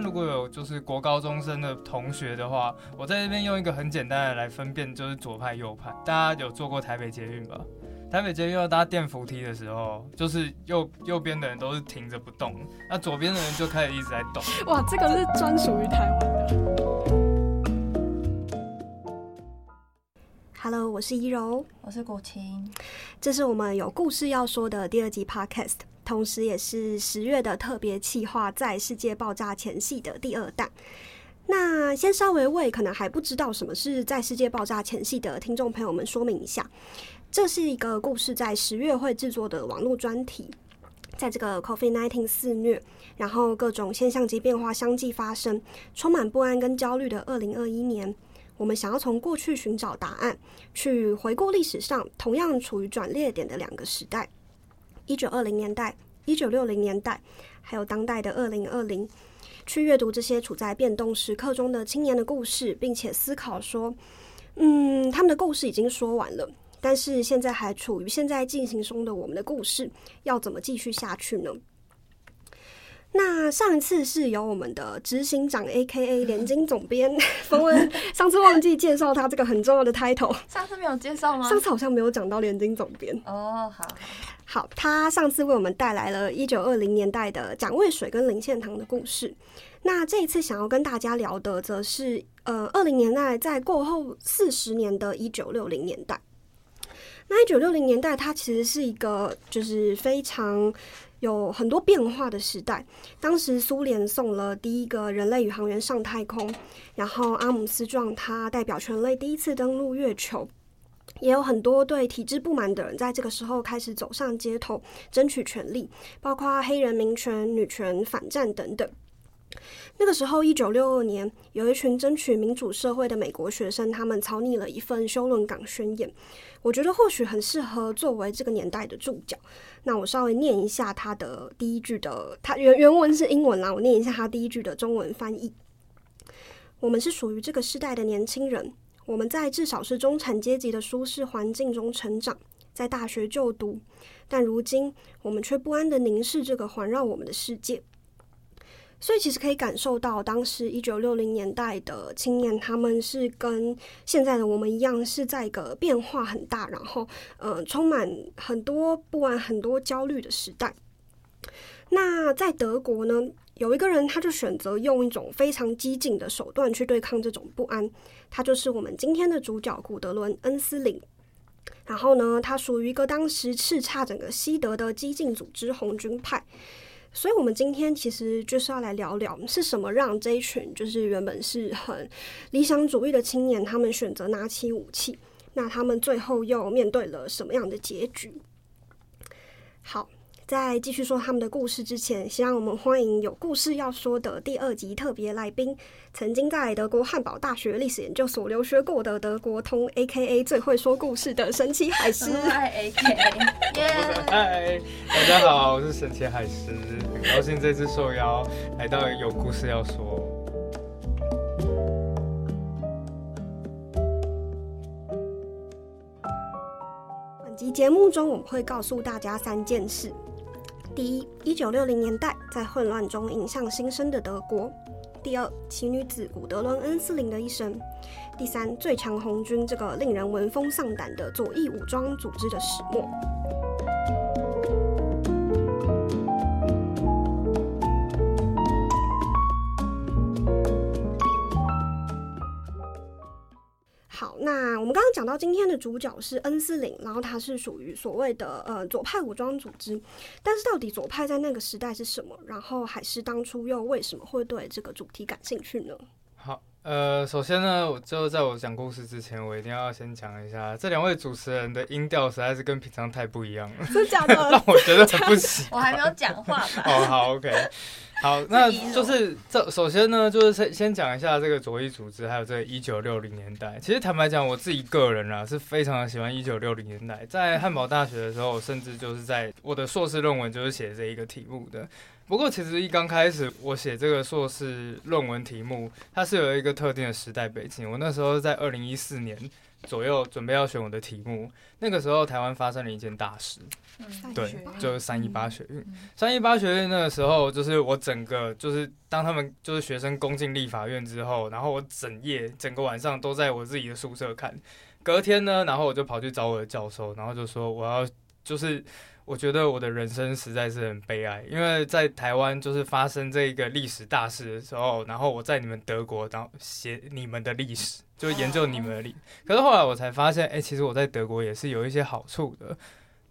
边如果有就是国高中生的同学的话，我在这边用一个很简单的来分辨，就是左派右派。大家有坐过台北捷运吧？台北捷运要搭电扶梯的时候，就是右右边的人都是停着不动，那左边的人就开始一直在动。哇，这个是专属于台湾的。Hello，我是怡柔，我是古琴，这是我们有故事要说的第二集 Podcast，同时也是十月的特别企划，在世界爆炸前夕的第二弹。那先稍微为可能还不知道什么是在世界爆炸前夕的听众朋友们说明一下，这是一个故事在十月会制作的网络专题，在这个 COVID-19 肆虐，然后各种现象级变化相继发生，充满不安跟焦虑的二零二一年。我们想要从过去寻找答案，去回顾历史上同样处于转捩点的两个时代：一九二零年代、一九六零年代，还有当代的二零二零。去阅读这些处在变动时刻中的青年的故事，并且思考说：嗯，他们的故事已经说完了，但是现在还处于现在进行中的我们的故事，要怎么继续下去呢？那上一次是由我们的执行长 A.K.A 联经总编 冯文，上次忘记介绍他这个很重要的 title。上次没有介绍吗？上次好像没有讲到联经总编。哦，好，好，他上次为我们带来了一九二零年代的蒋渭水跟林献堂的故事。那这一次想要跟大家聊的，则是呃二零年代在过后四十年的一九六零年代。那一九六零年代，它其实是一个就是非常。有很多变化的时代。当时苏联送了第一个人类宇航员上太空，然后阿姆斯壮他代表全类第一次登陆月球，也有很多对体制不满的人在这个时候开始走上街头争取权利，包括黑人民权、女权、反战等等。那个时候，一九六二年，有一群争取民主社会的美国学生，他们草拟了一份修伦港宣言。我觉得或许很适合作为这个年代的注脚。那我稍微念一下它的第一句的，它原原文是英文啦，我念一下它第一句的中文翻译。我们是属于这个时代的年轻人，我们在至少是中产阶级的舒适环境中成长，在大学就读，但如今我们却不安的凝视这个环绕我们的世界。所以其实可以感受到，当时一九六零年代的青年，他们是跟现在的我们一样，是在一个变化很大，然后呃充满很多不安、很多焦虑的时代。那在德国呢，有一个人，他就选择用一种非常激进的手段去对抗这种不安，他就是我们今天的主角古德伦·恩斯林。然后呢，他属于一个当时叱咤整个西德的激进组织红军派。所以，我们今天其实就是要来聊聊，是什么让这一群就是原本是很理想主义的青年，他们选择拿起武器，那他们最后又面对了什么样的结局？好。在继续说他们的故事之前，先让我们欢迎有故事要说的第二集特别来宾，曾经在德国汉堡大学历史研究所留学过的德国通 （A.K.A. 最会说故事的神奇海狮 ）。嗨，A.K.A. 嗨，大家好，我是神奇海狮，很高兴这次受邀来到有故事要说。本集节目中，我们会告诉大家三件事。第一，一九六零年代在混乱中迎向新生的德国；第二，奇女子古德伦·恩斯林的一生；第三，最强红军这个令人闻风丧胆的左翼武装组织的始末。到今天的主角是恩斯林，然后他是属于所谓的呃左派武装组织，但是到底左派在那个时代是什么？然后还是当初又为什么会对这个主题感兴趣呢？好，呃，首先呢，我就在我讲故事之前，我一定要先讲一下这两位主持人的音调实在是跟平常太不一样了，是假的，让我觉得很不喜。我还没有讲话吧？哦，好，OK。好，那就是这首先呢，就是先先讲一下这个左翼组织，还有这个一九六零年代。其实坦白讲，我自己个人啊，是非常的喜欢一九六零年代。在汉堡大学的时候，甚至就是在我的硕士论文就是写这一个题目的。不过，其实一刚开始我写这个硕士论文题目，它是有一个特定的时代背景。我那时候在二零一四年左右准备要选我的题目，那个时候台湾发生了一件大事，嗯。对，就是三一八学运。嗯。三一八学运那个时候，就是我整个就是当他们就是学生攻进立法院之后，然后我整夜整个晚上都在我自己的宿舍看。隔天呢，然后我就跑去找我的教授，然后就说我要就是我觉得我的人生实在是很悲哀，因为在台湾就是发生这个历史大事的时候，然后我在你们德国，然后写你们的历史，就研究你们的历。可是后来我才发现，哎、其实我在德国也是有一些好处的。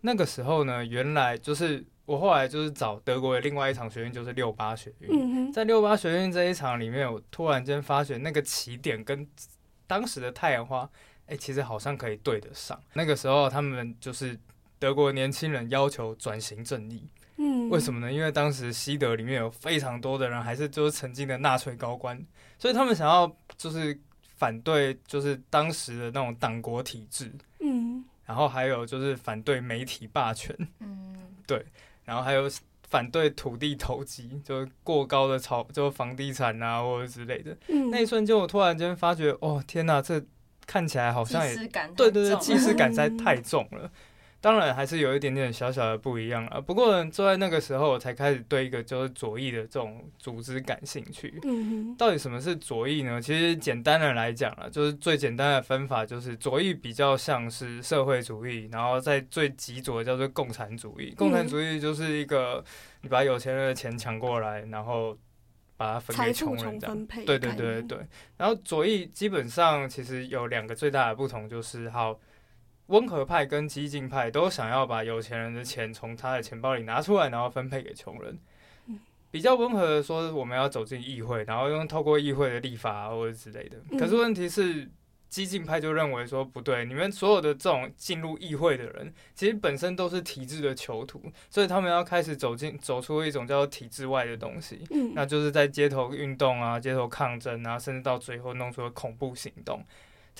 那个时候呢，原来就是我后来就是找德国的另外一场学院，就是六八学院。在六八学院这一场里面，我突然间发觉那个起点跟当时的太阳花，哎、其实好像可以对得上。那个时候他们就是德国年轻人要求转型正义，嗯，为什么呢？因为当时西德里面有非常多的人还是就是曾经的纳粹高官，所以他们想要就是反对就是当时的那种党国体制，嗯。然后还有就是反对媒体霸权，嗯。对然后还有反对土地投机，就是过高的炒，就是房地产啊或者之类的。嗯，那一瞬间，我突然间发觉，哦天哪，这看起来好像也对对对，重既视感实在嗯太 重了。当然还是有一点点小小的不一样啊。不过呢就在那个时候，我才开始对一个就是左翼的这种组织感兴趣。嗯到底什么是左翼呢？其实简单的来讲啊，就是最简单的分法就是左翼比较像是社会主义，然后在最极左的叫做共产主义。共产主义就是一个你把有钱人的钱抢过来，然后把它分给穷人这样。分配，对对对，对，然后左翼基本上其实有两个最大的不同，就是好温和派跟激进派都想要把有钱人的钱从他的钱包里拿出来，然后分配给穷人嗯。比较温和的说，我们要走进议会，然后用透过议会的立法啊或者之类的。嗯可是问题是，激进派就认为说不对，你们所有的这种进入议会的人，其实本身都是体制的囚徒，所以他们要开始走进走出一种叫做体制外的东西。嗯，那就是在街头运动啊、街头抗争啊，甚至到最后弄出了恐怖行动。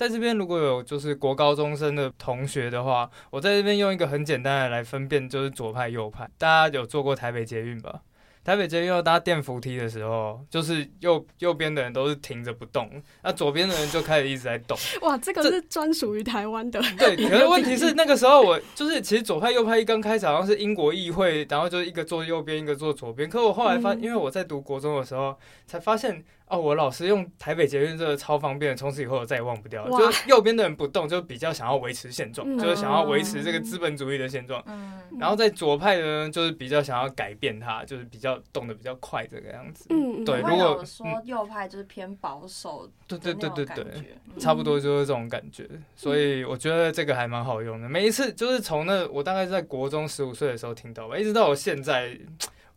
在这边如果有就是国高中生的同学的话，我在这边用一个很简单的来分辨，就是左派右派。大家有坐过台北捷运吧？台北捷运要搭电扶梯的时候，就是右右边的人都是停着不动，那左边的人就开始一直在动。哇，这个是专属于台湾的，对，可是问题是那个时候我就是其实左派右派一刚开始好像是英国议会，然后就是一个坐右边，一个坐左边。可我后来发，嗯因为我在读国中的时候才发现，哦，我老师用台北捷运这个超方便，从此以后我再也忘不掉了。就是右边的人不动，就比较想要维持现状，嗯就是想要维持这个资本主义的现状。嗯然后在左派的呢，就是比较想要改变它，就是比较动得比较快这个样子。嗯，对，如果说右派就是偏保守对对对对对，对，差不多就是这种感觉，所以我觉得这个还蛮好用的。每一次就是从那我大概是在国中十五岁的时候听到吧，一直到我现在，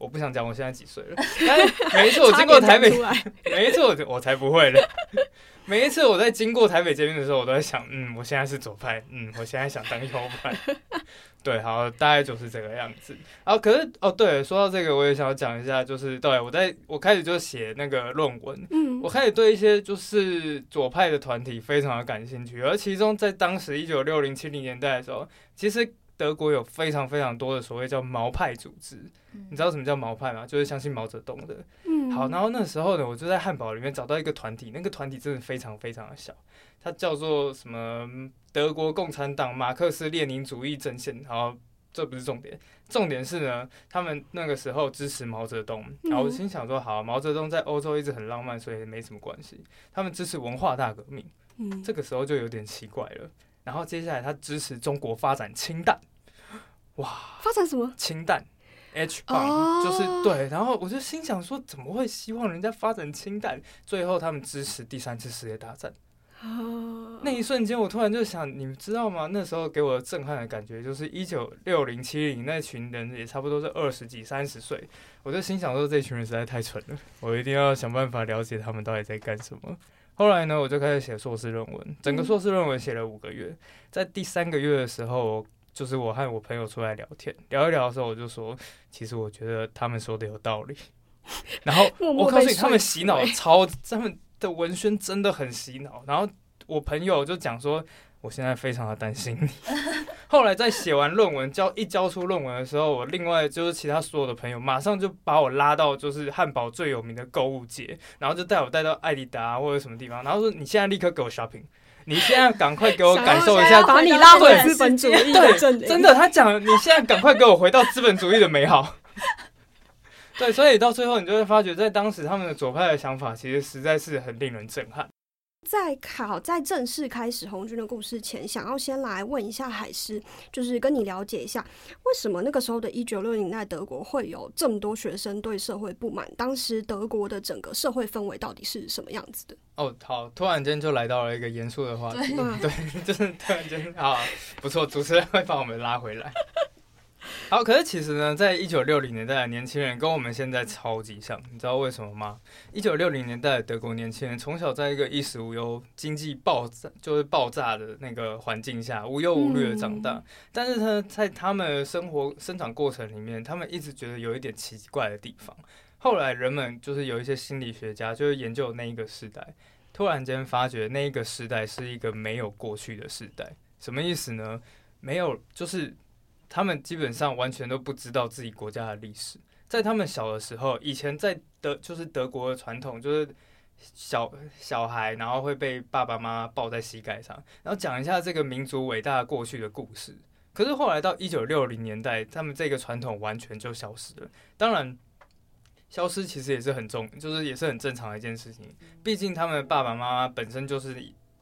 我不想讲我现在几岁了，但是每一次我 经过台北 每一次我我才不会了。每一次我在经过台北这边的时候，我都在想，嗯，我现在是左派，嗯，我现在想当右派。对，好，大概就是这个样子。然后可是哦，对，说到这个，我也想要讲一下，就是对我在我开始就写那个论文，嗯我开始对一些就是左派的团体非常的感兴趣，而其中在当时一九六零七零年代的时候，其实德国有非常非常多的所谓叫毛派组织。你知道什么叫毛派吗？就是相信毛泽东的。嗯，好，然后那时候呢，我就在汉堡里面找到一个团体，那个团体真的非常非常的小，它叫做什么德国共产党马克思列宁主义阵线。好，这不是重点，重点是呢，他们那个时候支持毛泽东。然后我心想说，好，毛泽东在欧洲一直很浪漫，所以没什么关系。他们支持文化大革命，嗯这个时候就有点奇怪了。然后接下来他支持中国发展氢弹，哇发展什么？氢弹。H 棒、哦就是对，然后我就心想说，怎么会希望人家发展氢弹？最后他们支持第三次世界大战。哦，那一瞬间，我突然就想，你们知道吗？那时候给我震撼的感觉，就是一九六零七零那群人也差不多是二十几、三十岁，我就心想说，这群人实在太蠢了，我一定要想办法了解他们到底在干什么。后来呢，我就开始写硕士论文，整个硕士论文写了五个月，在第三个月的时候，就是我和我朋友出来聊天，聊一聊的时候，我就说，其实我觉得他们说的有道理。然后我告诉你，他们洗脑超，他们的文宣真的很洗脑。然后我朋友就讲说，我现在非常的担心你。后来在写完论文交一交出论文的时候，我另外就是其他所有的朋友马上就把我拉到就是汉堡最有名的购物节，然后就带我带到艾迪达或者什么地方，然后说你现在立刻给我 shopping。你现在赶快给我感受一下，把你拉回资本主义的阵营。真的，他讲你现在赶快给我回到资本主义的美好。对，所以到最后你就会发觉，在当时他们的左派的想法，其实实在是很令人震撼。在考在正式开始红军的故事前，想要先来问一下海师，就是跟你了解一下，为什么那个时候的一九六零年代德国会有这么多学生对社会不满？当时德国的整个社会氛围到底是什么样子的？哦，好，突然间就来到了一个严肃的话题，对，就是突然间啊，不错，主持人会把我们拉回来。好，可是其实呢，在一九六零年代的年轻人跟我们现在超级像，你知道为什么吗？一九六零年代的德国年轻人从小在一个衣食无忧、经济爆炸就是爆炸的那个环境下无忧无虑的长大，但是呢，在他们生活生长过程里面，他们一直觉得有一点奇怪的地方。后来人们就是有一些心理学家就是研究那一个时代，突然间发觉那一个时代是一个没有过去的时代。什么意思呢？没有，就是。他们基本上完全都不知道自己国家的历史。在他们小的时候，以前在德就是德国的传统，就是小小孩然后会被爸爸妈妈抱在膝盖上，然后讲一下这个民族伟大过去的故事。可是后来到一九六零年代，他们这个传统完全就消失了。当然，消失其实也是很重，就是也是很正常的一件事情。毕竟他们的爸爸妈妈本身就是。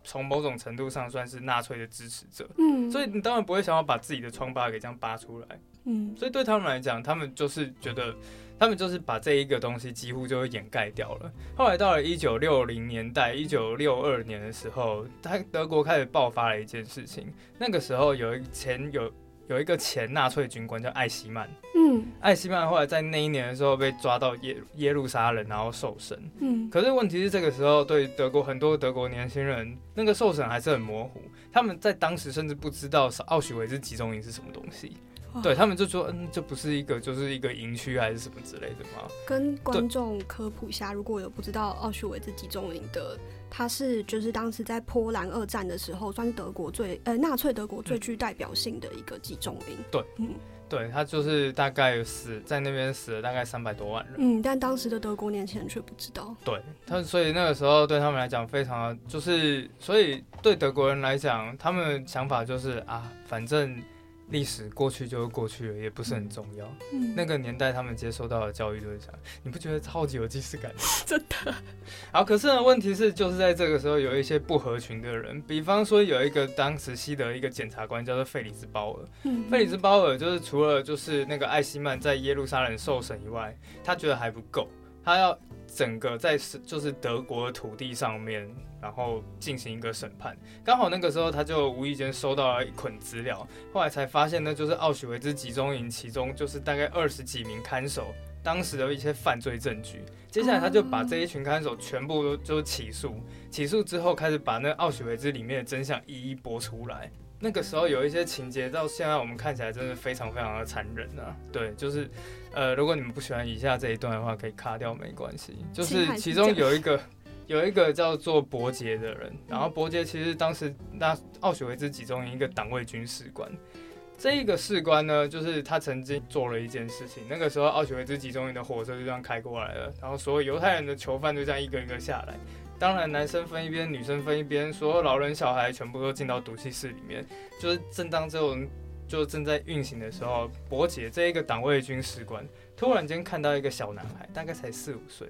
从某种程度上算是纳粹的支持者，嗯，所以你当然不会想要把自己的疮疤给这样扒出来，嗯，所以对他们来讲，他们就是觉得，他们就是把这一个东西几乎就会掩盖掉了。后来到了一九六零年代，一九六二年的时候，他德国开始爆发了一件事情，那个时候有一前有。有一个前纳粹军官叫艾希曼，嗯，艾希曼后来在那一年的时候被抓到耶耶路撒冷，然后受审，嗯，可是问题是这个时候对德国很多德国年轻人那个受审还是很模糊，他们在当时甚至不知道奥许维兹集中营是什么东西。对他们就说，嗯，这不是一个，就是一个营区还是什么之类的吗？跟观众科普一下，如果有不知道奥许维兹集中营的，它是就是当时在波兰二战的时候，算是德国最呃纳粹德国最具代表性的一个集中营。对，嗯，对他就是大概死在那边死了大概三百多万人。嗯，但当时的德国年轻人却不知道。对他，所以那个时候对他们来讲非常就是，所以对德国人来讲，他们想法就是啊，反正。历史过去就是过去了，也不是很重要。嗯，那个年代他们接受到的教育就是这样，你不觉得超级有即视感？真的。好，可是呢，问题是就是在这个时候有一些不合群的人，比方说有一个当时西德一个检察官叫做费里兹鲍尔。嗯，费里兹鲍尔就是除了就是那个艾希曼在耶路撒冷受审以外，他觉得还不够，他要整个在是就是德国的土地上面。然后进行一个审判，刚好那个时候他就无意间收到了一捆资料，后来才发现呢，就是奥许维兹集中营其中就是大概二十几名看守当时的一些犯罪证据。接下来他就把这一群看守全部都就起诉，起诉之后开始把那奥许维兹里面的真相一一播出来。那个时候有一些情节到现在我们看起来真的非常非常的残忍啊！对，就是呃，如果你们不喜欢以下这一段的话，可以卡掉没关系。就是其中有一个。有一个叫做伯杰的人，然后伯杰其实当时那奥许维兹集中营一个党卫军士官，这一个士官呢，就是他曾经做了一件事情。那个时候奥许维兹集中营的火车就这样开过来了，然后所有犹太人的囚犯就这样一个一个下来，当然男生分一边，女生分一边，所有老人小孩全部都进到毒气室里面。就是正当这种就正在运行的时候，伯杰这一个党卫军士官突然间看到一个小男孩，大概才四五岁，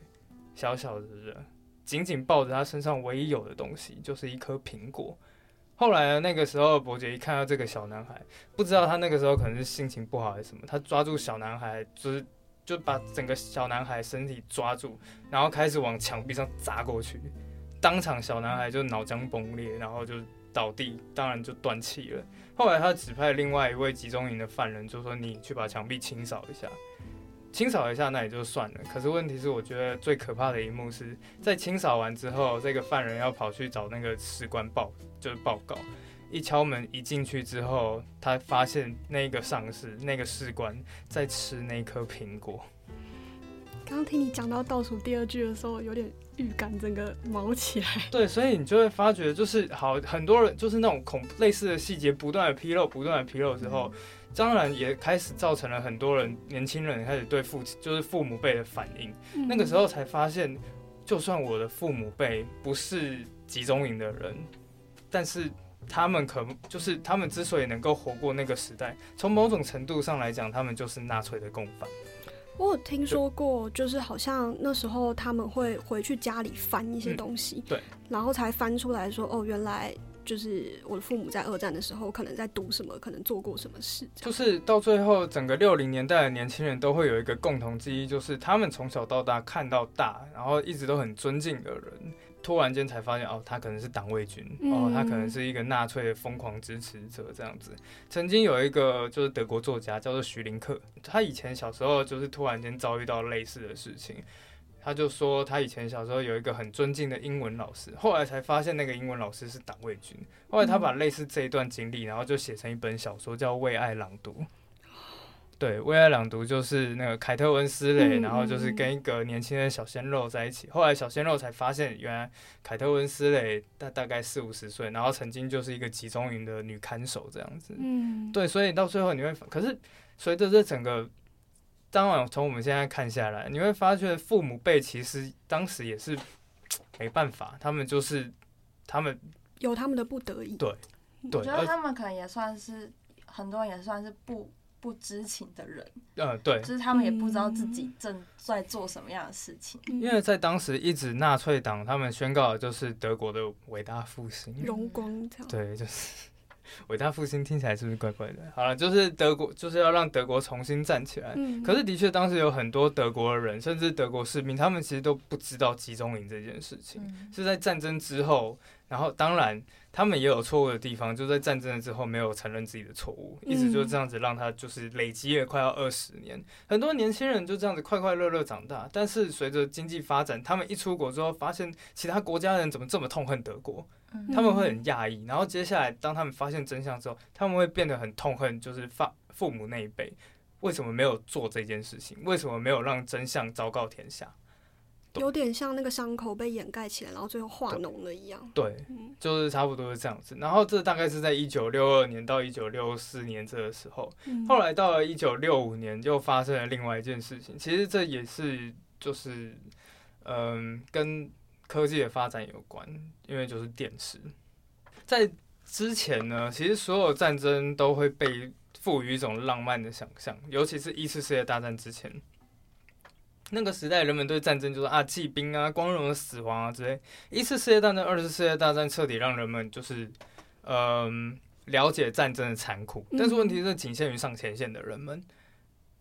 小小的人。紧紧抱着他身上唯一有的东西，就是一颗苹果。后来，那个时候伯爵一看到这个小男孩，不知道他那个时候可能是心情不好还是什么，他抓住小男孩，就是就把整个小男孩身体抓住，然后开始往墙壁上砸过去。当场小男孩就脑浆崩裂，然后就倒地，当然就断气了。后来他指派另外一位集中营的犯人，就说：“你去把墙壁清扫一下。”清扫一下那也就算了，可是问题是，我觉得最可怕的一幕是在清扫完之后，这个犯人要跑去找那个士官报，就是报告。一敲门一进去之后，他发现那个上司那个士官在吃那颗苹果。刚刚听你讲到倒数第二句的时候，有点预感，整个毛起来。对，所以你就会发觉，就是好很多人就是那种恐类似的细节不断的披露，不断的披露之后。当然也开始造成了很多人年轻人开始对父亲就是父母辈的反应。那个时候才发现，就算我的父母辈不是集中营的人，但是他们可就是他们之所以能够活过那个时代，从某种程度上来讲，他们就是纳粹的共犯。我有听说过，就是好像那时候他们会回去家里翻一些东西，对，然后才翻出来说，哦，原来就是我的父母在二战的时候可能在读什么，可能做过什么事，就是到最后，整个六零年代的年轻人都会有一个共同记忆，就是他们从小到大看到大，然后一直都很尊敬的人。突然间才发现，哦，他可能是党卫军，哦，他可能是一个纳粹的疯狂支持者这样子。曾经有一个就是德国作家叫做徐林克，他以前小时候就是突然间遭遇到类似的事情，他就说他以前小时候有一个很尊敬的英文老师，后来才发现那个英文老师是党卫军。后来他把类似这一段经历，然后就写成一本小说叫《为爱朗读》。对，为爱朗读就是那个凯特温斯雷，然后就是跟一个年轻的小鲜肉在一起。后来小鲜肉才发现，原来凯特温斯雷大大概四五十岁，然后曾经就是一个集中营的女看守这样子。嗯，对，所以到最后你会，可是随着这整个，当然从我们现在看下来，你会发觉父母辈其实当时也是没办法，他们就是他们有他们的不得已。对，对，我觉得他们可能也算是很多人也算是不。不知情的人，呃，对，就是他们也不知道自己正在做什么样的事情。因为在当时，一直纳粹党他们宣告的就是德国的伟大复兴，荣光，对，就是 伟大复兴听起来是不是怪怪的？好了，就是德国就是要让德国重新站起来。嗯，可是的确，当时有很多德国人，甚至德国士兵，他们其实都不知道集中营这件事情，是在战争之后，然后当然。他们也有错误的地方，就在战争了之后没有承认自己的错误，一直就这样子让他就是累积了快要二十年。很多年轻人就这样子快快乐乐长大，但是随着经济发展，他们一出国之后，发现其他国家人怎么这么痛恨德国，他们会很讶异。然后接下来，当他们发现真相之后，他们会变得很痛恨，就是父父母那一辈为什么没有做这件事情，为什么没有让真相昭告天下。有点像那个伤口被掩盖起来，然后最后化脓了一样。对，就是差不多是这样子。然后这大概是在一九六二年到一九六四年这个时候，后来到了一九六五年，又发生了另外一件事情。其实这也是就是嗯，跟科技的发展有关，因为就是电池。在之前呢，其实所有战争都会被赋予一种浪漫的想象，尤其是一次世界大战之前。那个时代，人们对战争就是啊，骑兵啊，光荣的死亡啊之类。一次世界大战、二次世界大战彻底让人们就是，嗯，了解战争的残酷。但是问题是，仅限于上前线的人们。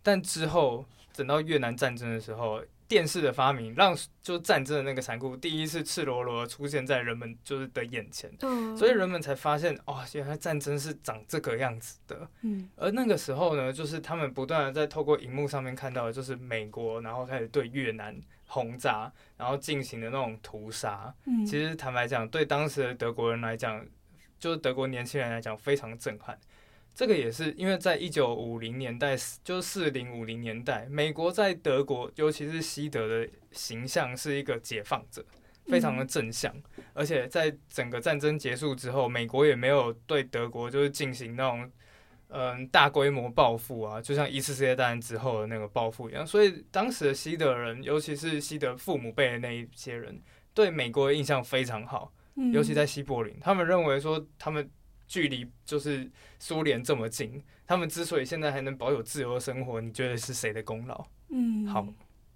但之后，等到越南战争的时候。电视的发明让就战争的那个残酷第一次赤裸裸出现在人们就是的眼前，所以人们才发现哦，原来战争是长这个样子的。嗯，而那个时候呢，就是他们不断的在透过荧幕上面看到的，就是美国然后开始对越南轰炸，然后进行的那种屠杀。嗯，其实坦白讲，对当时的德国人来讲，就是德国年轻人来讲，非常震撼。这个也是因为在一九五零年代，就是四零五零年代，美国在德国，尤其是西德的形象是一个解放者，非常的正向。而且在整个战争结束之后，美国也没有对德国就是进行那种嗯大规模报复啊，就像一次世界大战之后的那个报复一样。所以当时的西德人，尤其是西德父母辈的那一些人，对美国的印象非常好，尤其在西柏林，他们认为说他们。距离就是苏联这么近，他们之所以现在还能保有自由的生活，你觉得是谁的功劳？嗯，好。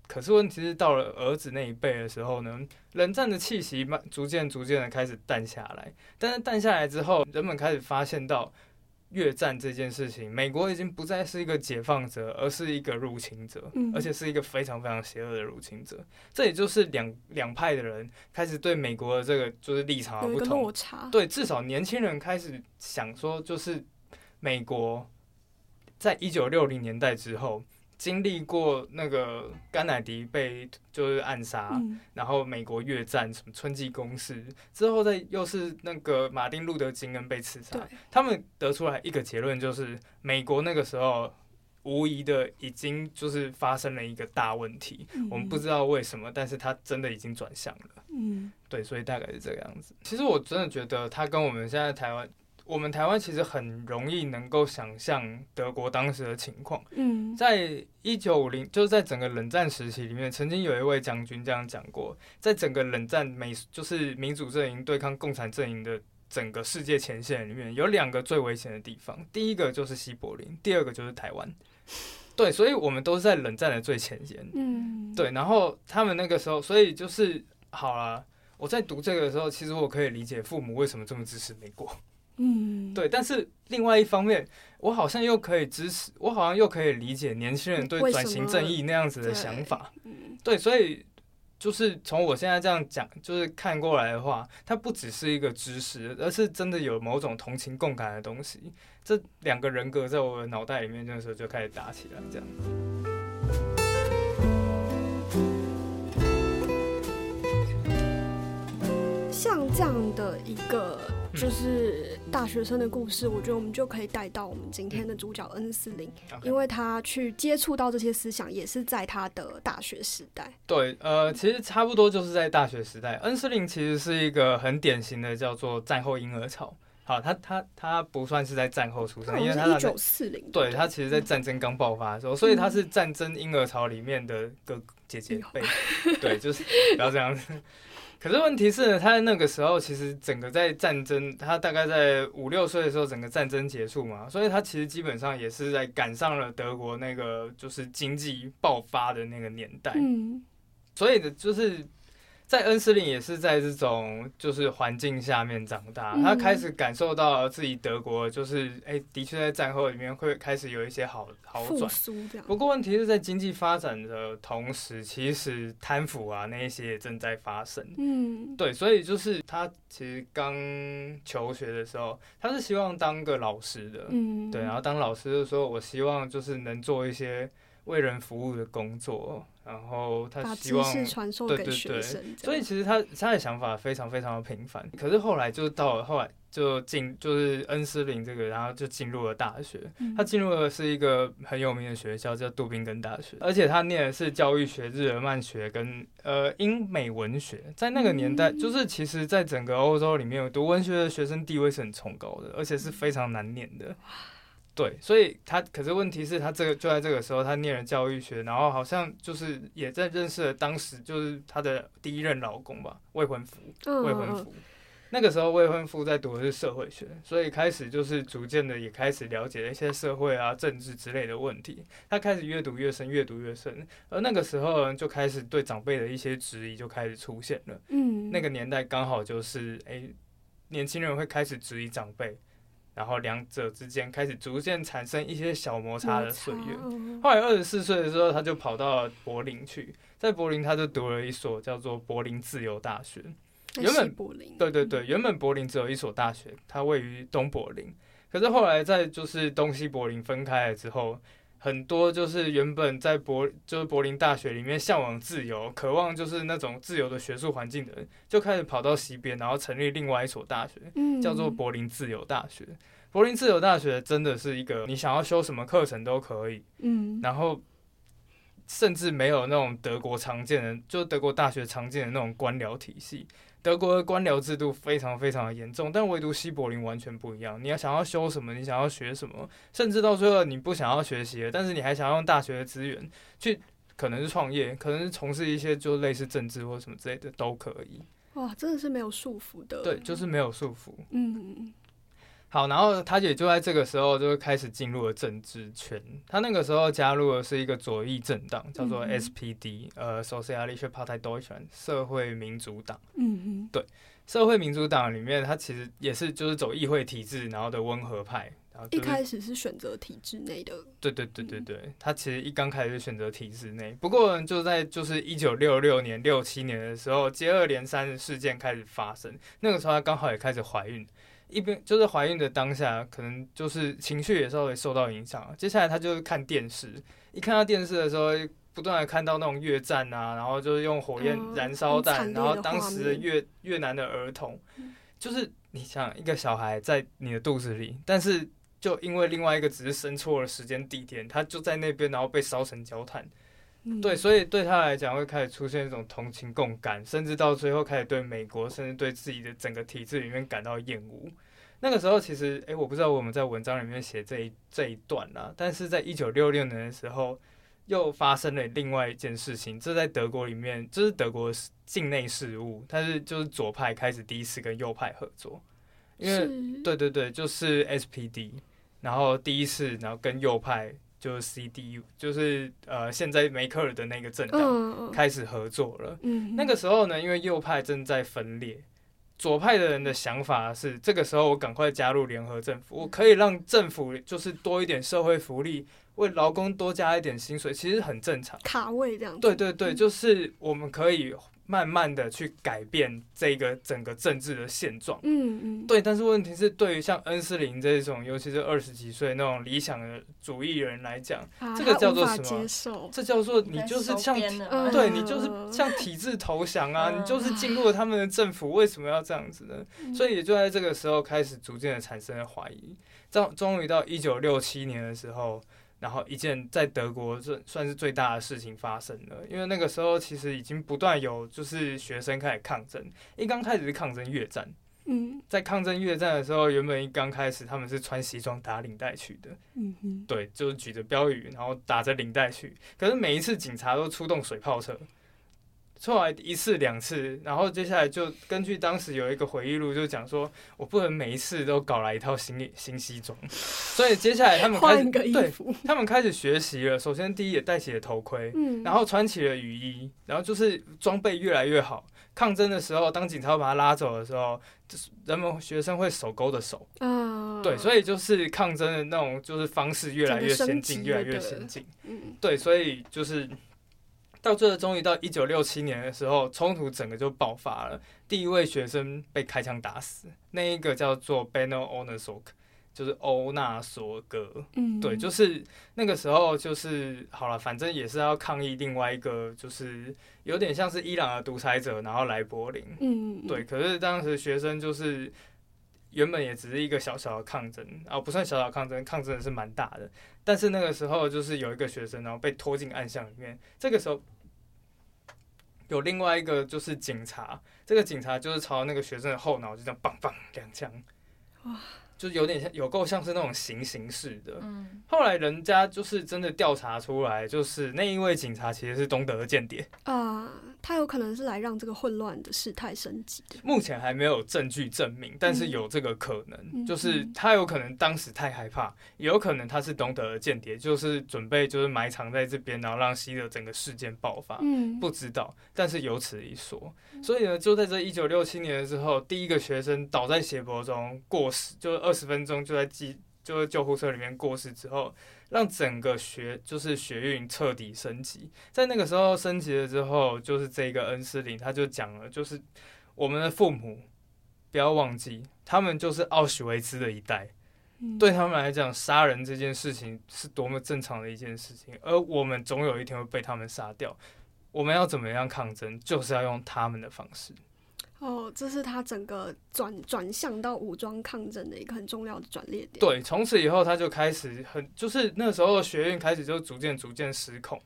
可是问题是到了儿子那一辈的时候呢，冷战的气息慢逐渐逐渐的开始淡下来。但是淡下来之后，人们开始发现到。越战这件事情，美国已经不再是一个解放者，而是一个入侵者，而且是一个非常非常邪恶的入侵者。这也就是两两派的人开始对美国的这个就是立场不同。对，至少年轻人开始想说，就是美国在一九六零年代之后。经历过那个甘乃迪被就是暗杀，然后美国越战什么春季攻势之后，再又是那个马丁路德金恩被刺杀，他们得出来一个结论，就是美国那个时候无疑的已经就是发生了一个大问题，我们不知道为什么，但是他真的已经转向了。嗯，对，所以大概是这个样子。其实我真的觉得他跟我们现在台湾。我们台湾其实很容易能够想象德国当时的情况。嗯，在一九五零，就是在整个冷战时期里面，曾经有一位将军这样讲过：，在整个冷战美就是民主阵营对抗共产阵营的整个世界前线里面有两个最危险的地方，第一个就是西柏林，第二个就是台湾。对，所以我们都是在冷战的最前线。嗯，对，然后他们那个时候，所以就是好了。我在读这个的时候，其实我可以理解父母为什么这么支持美国。嗯，对，但是另外一方面，我好像又可以支持，我好像又可以理解年轻人对转型正义那样子的想法。嗯，对，所以就是从我现在这样讲，就是看过来的话，它不只是一个知识，而是真的有某种同情共感的东西。这两个人格在我的脑袋里面，那时候就开始打起来，这样。像这样的一个就是大学生的故事，我觉得我们就可以带到我们今天的主角恩斯林因为他去接触到这些思想，也是在他的大学时代。对，呃，其实差不多就是在大学时代，恩斯林其实是一个很典型的叫做战后婴儿潮。好，他他他不算是在战后出生，因为他是一九四零，对他其实，在战争刚爆发的时候，所以他是战争婴儿潮里面的哥姐姐辈。对，就是不要这样子。可是问题是呢，他在那个时候其实整个在战争，他大概在五六岁的时候，整个战争结束嘛，所以他其实基本上也是在赶上了德国那个就是经济爆发的那个年代。嗯所以呢，就是在恩斯林也是在这种就是环境下面长大，嗯他开始感受到自己德国就是哎、的确在战后里面会开始有一些好好转。不过问题是在经济发展的同时，其实贪腐啊那一些也正在发生。嗯对，所以就是他其实刚求学的时候，他是希望当个老师的。嗯，对，然后当老师的时候，我希望就是能做一些为人服务的工作，然后他希望对对对所以其实他他的想法非常非常的平凡，可是后来就到了后来就进就是恩斯林这个，然后就进入了大学。嗯他进入的是一个很有名的学校，叫杜宾根大学，而且他念的是教育学、日耳曼学跟呃英美文学。在那个年代，嗯就是其实在整个欧洲里面，读文学的学生地位是很崇高的，而且是非常难念的。对，所以他可是问题是他这个就在这个时候，他念了教育学，然后好像就是也在认识了当时就是他的第一任老公吧，未婚夫，嗯未婚夫。那个时候未婚夫在读的是社会学，所以开始就是逐渐的也开始了解了一些社会啊、政治之类的问题。他开始越读越深，越读越深。而那个时候，就开始对长辈的一些质疑就开始出现了。嗯，那个年代刚好就是，诶，年轻人会开始质疑长辈，然后两者之间开始逐渐产生一些小摩擦的岁月。嗯后来二十四岁的时候，他就跑到了柏林去，在柏林他就读了一所叫做柏林自由大学。原本柏林，对对对，原本柏林只有一所大学，它位于东柏林。可是后来在就是东西柏林分开了之后，很多就是原本在柏就是柏林大学里面向往自由、渴望就是那种自由的学术环境的人，就开始跑到西边，然后成立另外一所大学，嗯叫做柏林自由大学。柏林自由大学真的是一个你想要修什么课程都可以，嗯然后甚至没有那种德国常见的，就德国大学常见的那种官僚体系。德国的官僚制度非常非常的严重，但唯独西柏林完全不一样。你要想要修什么，你想要学什么，甚至到最后你不想要学习了，但是你还想要用大学的资源去，可能是创业，可能是从事一些就类似政治或什么之类的都可以。哇，真的是没有束缚的，对，就是没有束缚。嗯好，然后他也就在这个时候就开始进入了政治圈。他那个时候加入的是一个左翼政党，叫做嗯 SPD，、呃，Sozialische Partei Deutschland，社会民主党。嗯嗯对社会民主党里面，他其实也是就是走议会体制，然后的温和派。然后、一就是、开始是选择体制内的，对对对对对，他其实一刚开始就选择体制内，不过就在就是一九六六年、六七年的时候，接二连三的事件开始发生。那个时候他刚好也开始怀孕，一边就是怀孕的当下，可能就是情绪也稍微受到影响。接下来她就是看电视，一看到电视的时候，不断的看到那种越战啊，然后就是用火焰嗯燃烧弹，然后当时的越越南的儿童嗯，就是你想一个小孩在你的肚子里，但是就因为另外一个只是生错了时间地点，他就在那边，然后被烧成焦炭。嗯对，所以对他来讲会开始出现一种同情共感，甚至到最后开始对美国，甚至对自己的整个体制里面感到厌恶。那个时候其实，诶，我不知道我们在文章里面写这一这一段啦，但是在一九六六年的时候，又发生了另外一件事情，这在德国里面，这是德国境内事务，但是就是左派开始第一次跟右派合作。因为对对对，就是 SPD，然后第一次，然后跟右派就是 CDU，就是呃现在梅克尔的那个政党开始合作了。嗯，那个时候呢，因为右派正在分裂，左派的人的想法是，这个时候我赶快加入联合政府，我可以让政府就是多一点社会福利，为劳工多加一点薪水，其实很正常。卡位这样。对对对，就是我们可以。慢慢的去改变这个整个政治的现状，嗯嗯，对。但是问题是，对于像恩斯林这种，尤其是二十几岁那种理想的主义人来讲，这个叫做什么？这叫做你就是向对你就是像体制投降啊！你就是进入了他们的政府，为什么要这样子呢？所以也就在这个时候开始逐渐的产生了怀疑。到终于到一九六七年的时候。然后一件在德国这算是最大的事情发生了，因为那个时候其实已经不断有就是学生开始抗争。一刚开始是抗争越战，嗯，在抗争越战的时候，原本一刚开始他们是穿西装打领带去的，嗯哼，对，就是举着标语，然后打着领带去。可是每一次警察都出动水炮车。出来一次两次，然后接下来就根据当时有一个回忆录，就讲说我不能每一次都搞来一套新新西装，所以接下来他们开始对，他们开始学习了。首先第一也戴起了头盔，嗯，然后穿起了雨衣，然后就是装备越来越好。抗争的时候，当警察把他拉走的时候，就是人们学生会手勾的手，啊，对，所以就是抗争的那种就是方式越来越先进，越来越先进，嗯，对，所以就是。到最后，终于到一九六七年的时候，冲突整个就爆发了。第一位学生被开枪打死，那一个叫做 Benno o n e s o k 就是欧纳索格。嗯，对，就是那个时候，就是好了，反正也是要抗议另外一个，就是有点像是伊朗的独裁者，然后来柏林。嗯，对。可是当时学生就是原本也只是一个小小的抗争，啊，不算小小抗争，抗争的是蛮大的。但是那个时候，就是有一个学生，然后被拖进暗巷里面。这个时候。有另外一个就是警察，这个警察就是朝那个学生的后脑就这样棒棒两枪，哇！就有点像有够像是那种行刑式的。嗯，后来人家就是真的调查出来，就是那一位警察其实是东德的间谍啊，他有可能是来让这个混乱的事态升级的。目前还没有证据证明，但是有这个可能，就是他有可能当时太害怕，也有可能他是东德的间谍，就是准备就是埋藏在这边，然后让希特整个事件爆发。嗯，不知道，但是有此一说。所以呢，就在这一九六七年的时候，第一个学生倒在血泊中过世，就二十分钟就在机就是救护车里面过世之后，让整个学就是学运彻底升级。在那个时候升级了之后，就是这个恩斯林他就讲了，就是我们的父母不要忘记，他们就是奥许维兹的一代，对他们来讲，杀人这件事情是多么正常的一件事情，而我们总有一天会被他们杀掉。我们要怎么样抗争，就是要用他们的方式。哦，这是他整个转转向到武装抗争的一个很重要的转捩点。对，从此以后他就开始很，就是那时候学院开始就逐渐逐渐失控。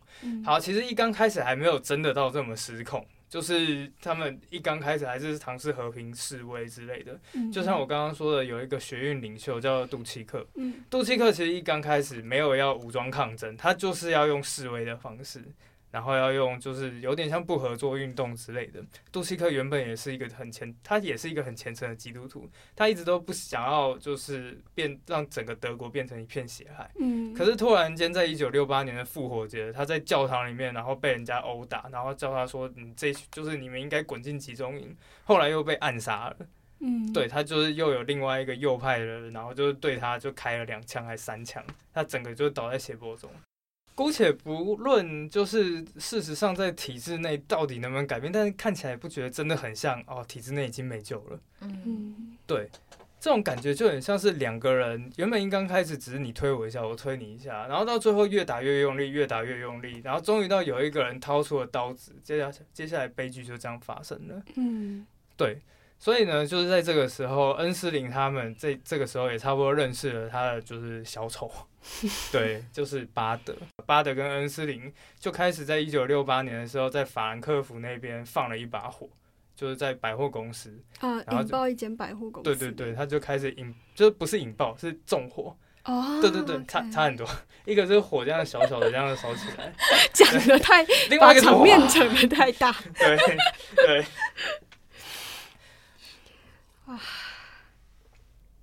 好，其实一刚开始还没有真的到这么失控，就是他们一刚开始还是尝试和平示威之类的。就像我刚刚说的，有一个学院领袖叫杜契克。嗯，杜契克其实一刚开始没有要武装抗争，他就是要用示威的方式。然后要用，就是有点像不合作运动之类的。杜西克原本也是一个很虔，他也是一个很虔诚的基督徒，他一直都不想要就是变让整个德国变成一片血海。嗯。可是突然间，在一九六八年的复活节，他在教堂里面，然后被人家殴打，然后叫他说：“你这就是你们应该滚进集中营。”后来又被暗杀了。嗯。对他就是又有另外一个右派的人，然后就是对他就开了两枪还三枪，他整个就倒在血泊中。姑且不论，就是事实上在体制内到底能不能改变，但是看起来不觉得真的很像哦，体制内已经没救了。嗯，对，这种感觉就很像是两个人原本应刚开始只是你推我一下，我推你一下，然后到最后越打越用力，越打越用力，然后终于到有一个人掏出了刀子，接下来接下来悲剧就这样发生了。嗯，对。所以呢，就是在这个时候，恩斯林他们这这个时候也差不多认识了他的就是小丑，对，就是巴德。巴德跟恩斯林就开始在一九六八年的时候，在法兰克福那边放了一把火，就是在百货公司啊，引爆一间百货公司。对对对，他就开始引，就是不是引爆，是纵火。哦，对对对，差差很多。一个是火这样小小的这样烧起来，讲的太，另外一个场面整的太大。对 对。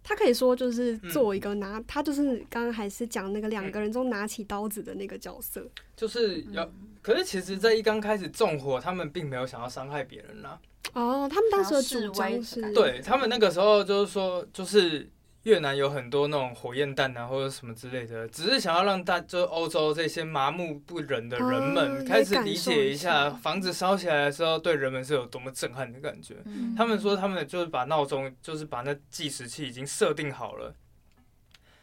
他可以说就是嗯做一个拿，他就是刚刚还是讲那个两个人中拿起刀子的那个角色。就是要，可是其实，在一刚开始纵火，他们并没有想要伤害别人啦。哦，他们当时的主张是，对他们那个时候就是说，就是越南有很多那种火焰弹啊，或者什么之类的，只是想要让大就是欧洲这些麻木不仁的人哦们也开始理解一下，房子烧起来的时候对人们是有多么震撼的感觉。嗯他们说他们就是把闹钟，就是把那计时器已经设定好了，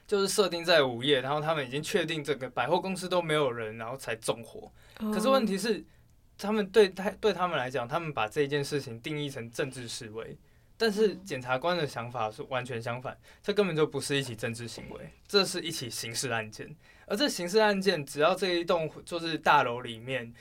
就是设定在午夜，然后他们已经确定整个百货公司都没有人，然后才纵火。可是问题题是，他们对他对他们来讲，他们把这件事情定义成政治示威，但是检察官的想法是完全相反，这根本就不是一起政治行为，这是一起刑事案件。而这刑事案件，只要这一栋就是大楼里面，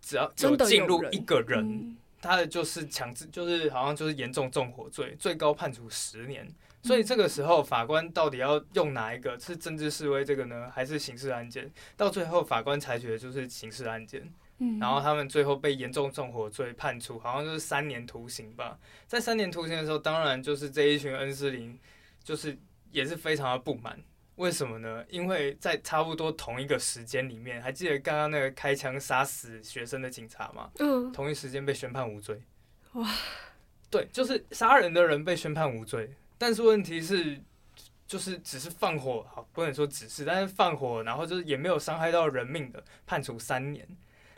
只要有进入一个人，嗯他的就是强制，就是好像就是严重纵火罪，最高判处十年。所以这个时候，法官到底要用哪一个是政治示威这个呢，还是刑事案件？到最后，法官裁决的就是刑事案件。嗯然后他们最后被严重纵火罪判处，好像就是三年徒刑吧。在三年徒刑的时候，当然就是这一群恩斯林，就是也是非常的不满。为什么呢？因为在差不多同一个时间里面，还记得刚刚那个开枪杀死学生的警察吗？嗯同一时间被宣判无罪。哇！对，就是杀人的人被宣判无罪，但是问题是，就是只是放火，好不能说只是，但是放火，然后就是也没有伤害到人命的，判处三年。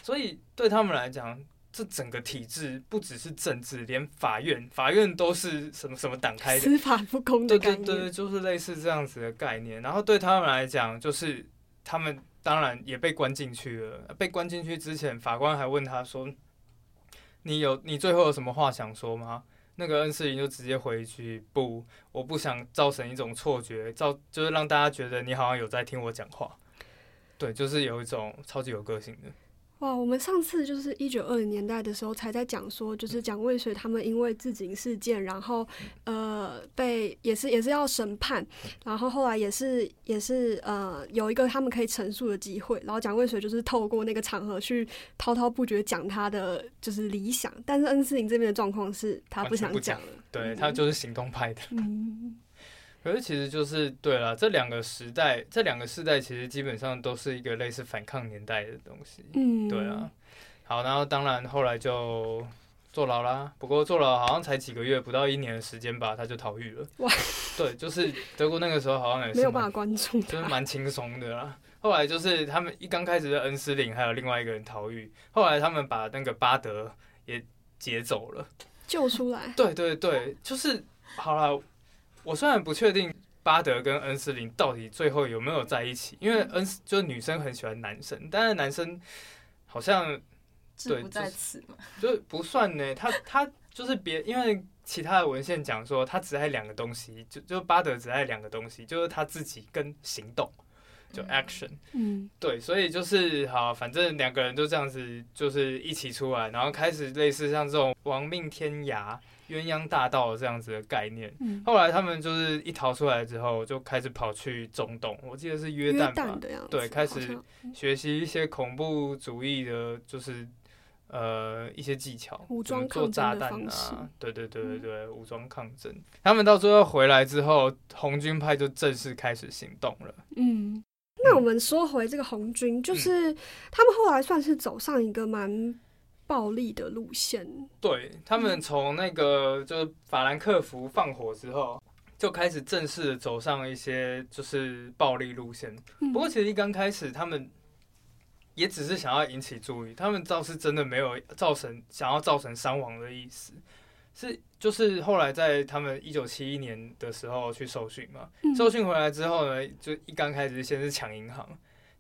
所以对他们来讲，这整个体制不只是政治，连法院，法院都是什么什么党开的，司法不公的对概念。对对，就是类似这样子的概念。然后对他们来讲，就是他们当然也被关进去了。被关进去之前，法官还问他说：“你有你最后有什么话想说吗？”那个恩世林就直接回一句：“不，我不想造成一种错觉，造就是让大家觉得你好像有在听我讲话。”对，就是有一种超级有个性的。哇，我们上次就是一九二零年代的时候才在讲说，就是蒋渭水他们因为自警事件，然后呃被也是也是要审判，然后后来也是也是呃有一个他们可以陈述的机会，然后蒋渭水就是透过那个场合去滔滔不绝讲他的就是理想，但是恩斯林这边的状况是他不想讲了，对他就是行动派的。嗯可是其实就是对了，这两个时代，这两个世代其实基本上都是一个类似反抗年代的东西。嗯，对啊，好，然后当然后来就坐牢啦。不过坐牢好像才几个月，不到一年的时间吧，他就逃狱了。哇，对，就是德国那个时候好像也是没有办法关注就是，蛮轻松的啦。后来就是他们一刚开始的恩斯林还有另外一个人逃狱，后来他们把那个巴德也劫走了。救出来，对对对，就是好了。我虽然不确定巴德跟恩斯林到底最后有没有在一起，因为恩斯就是女生很喜欢男生，但是男生好像对不对就是在此嘛。就不算呢。他他就是别，因为其他的文献讲说他只爱两个东西，就就巴德只爱两个东西，就是他自己跟行动，就 action。嗯对，所以就是好，反正两个人就这样子，就是一起出来，然后开始类似像这种亡命天涯、鸳鸯大道这样子的概念。嗯，后来他们就是一逃出来之后，就开始跑去中东，我记得是约约旦吧对开始学习一些恐怖主义的，就是呃一些技巧，武装抗争做炸弹啊，对对对对对，武装抗争。他们到最后回来之后，红军派就正式开始行动了。嗯，那我们说回这个红军，就是他们后来算是走上一个蛮暴力的路线。对他们嗯从那个就是法兰克福放火之后，就开始正式的走上一些就是暴力路线。嗯不过其实一刚开始他们也只是想要引起注意，他们倒是真的没有造成想要造成伤亡的意思。是，就是后来在他们一九七一年的时候去受训嘛，嗯受训回来之后呢，就一刚开始先是抢银行，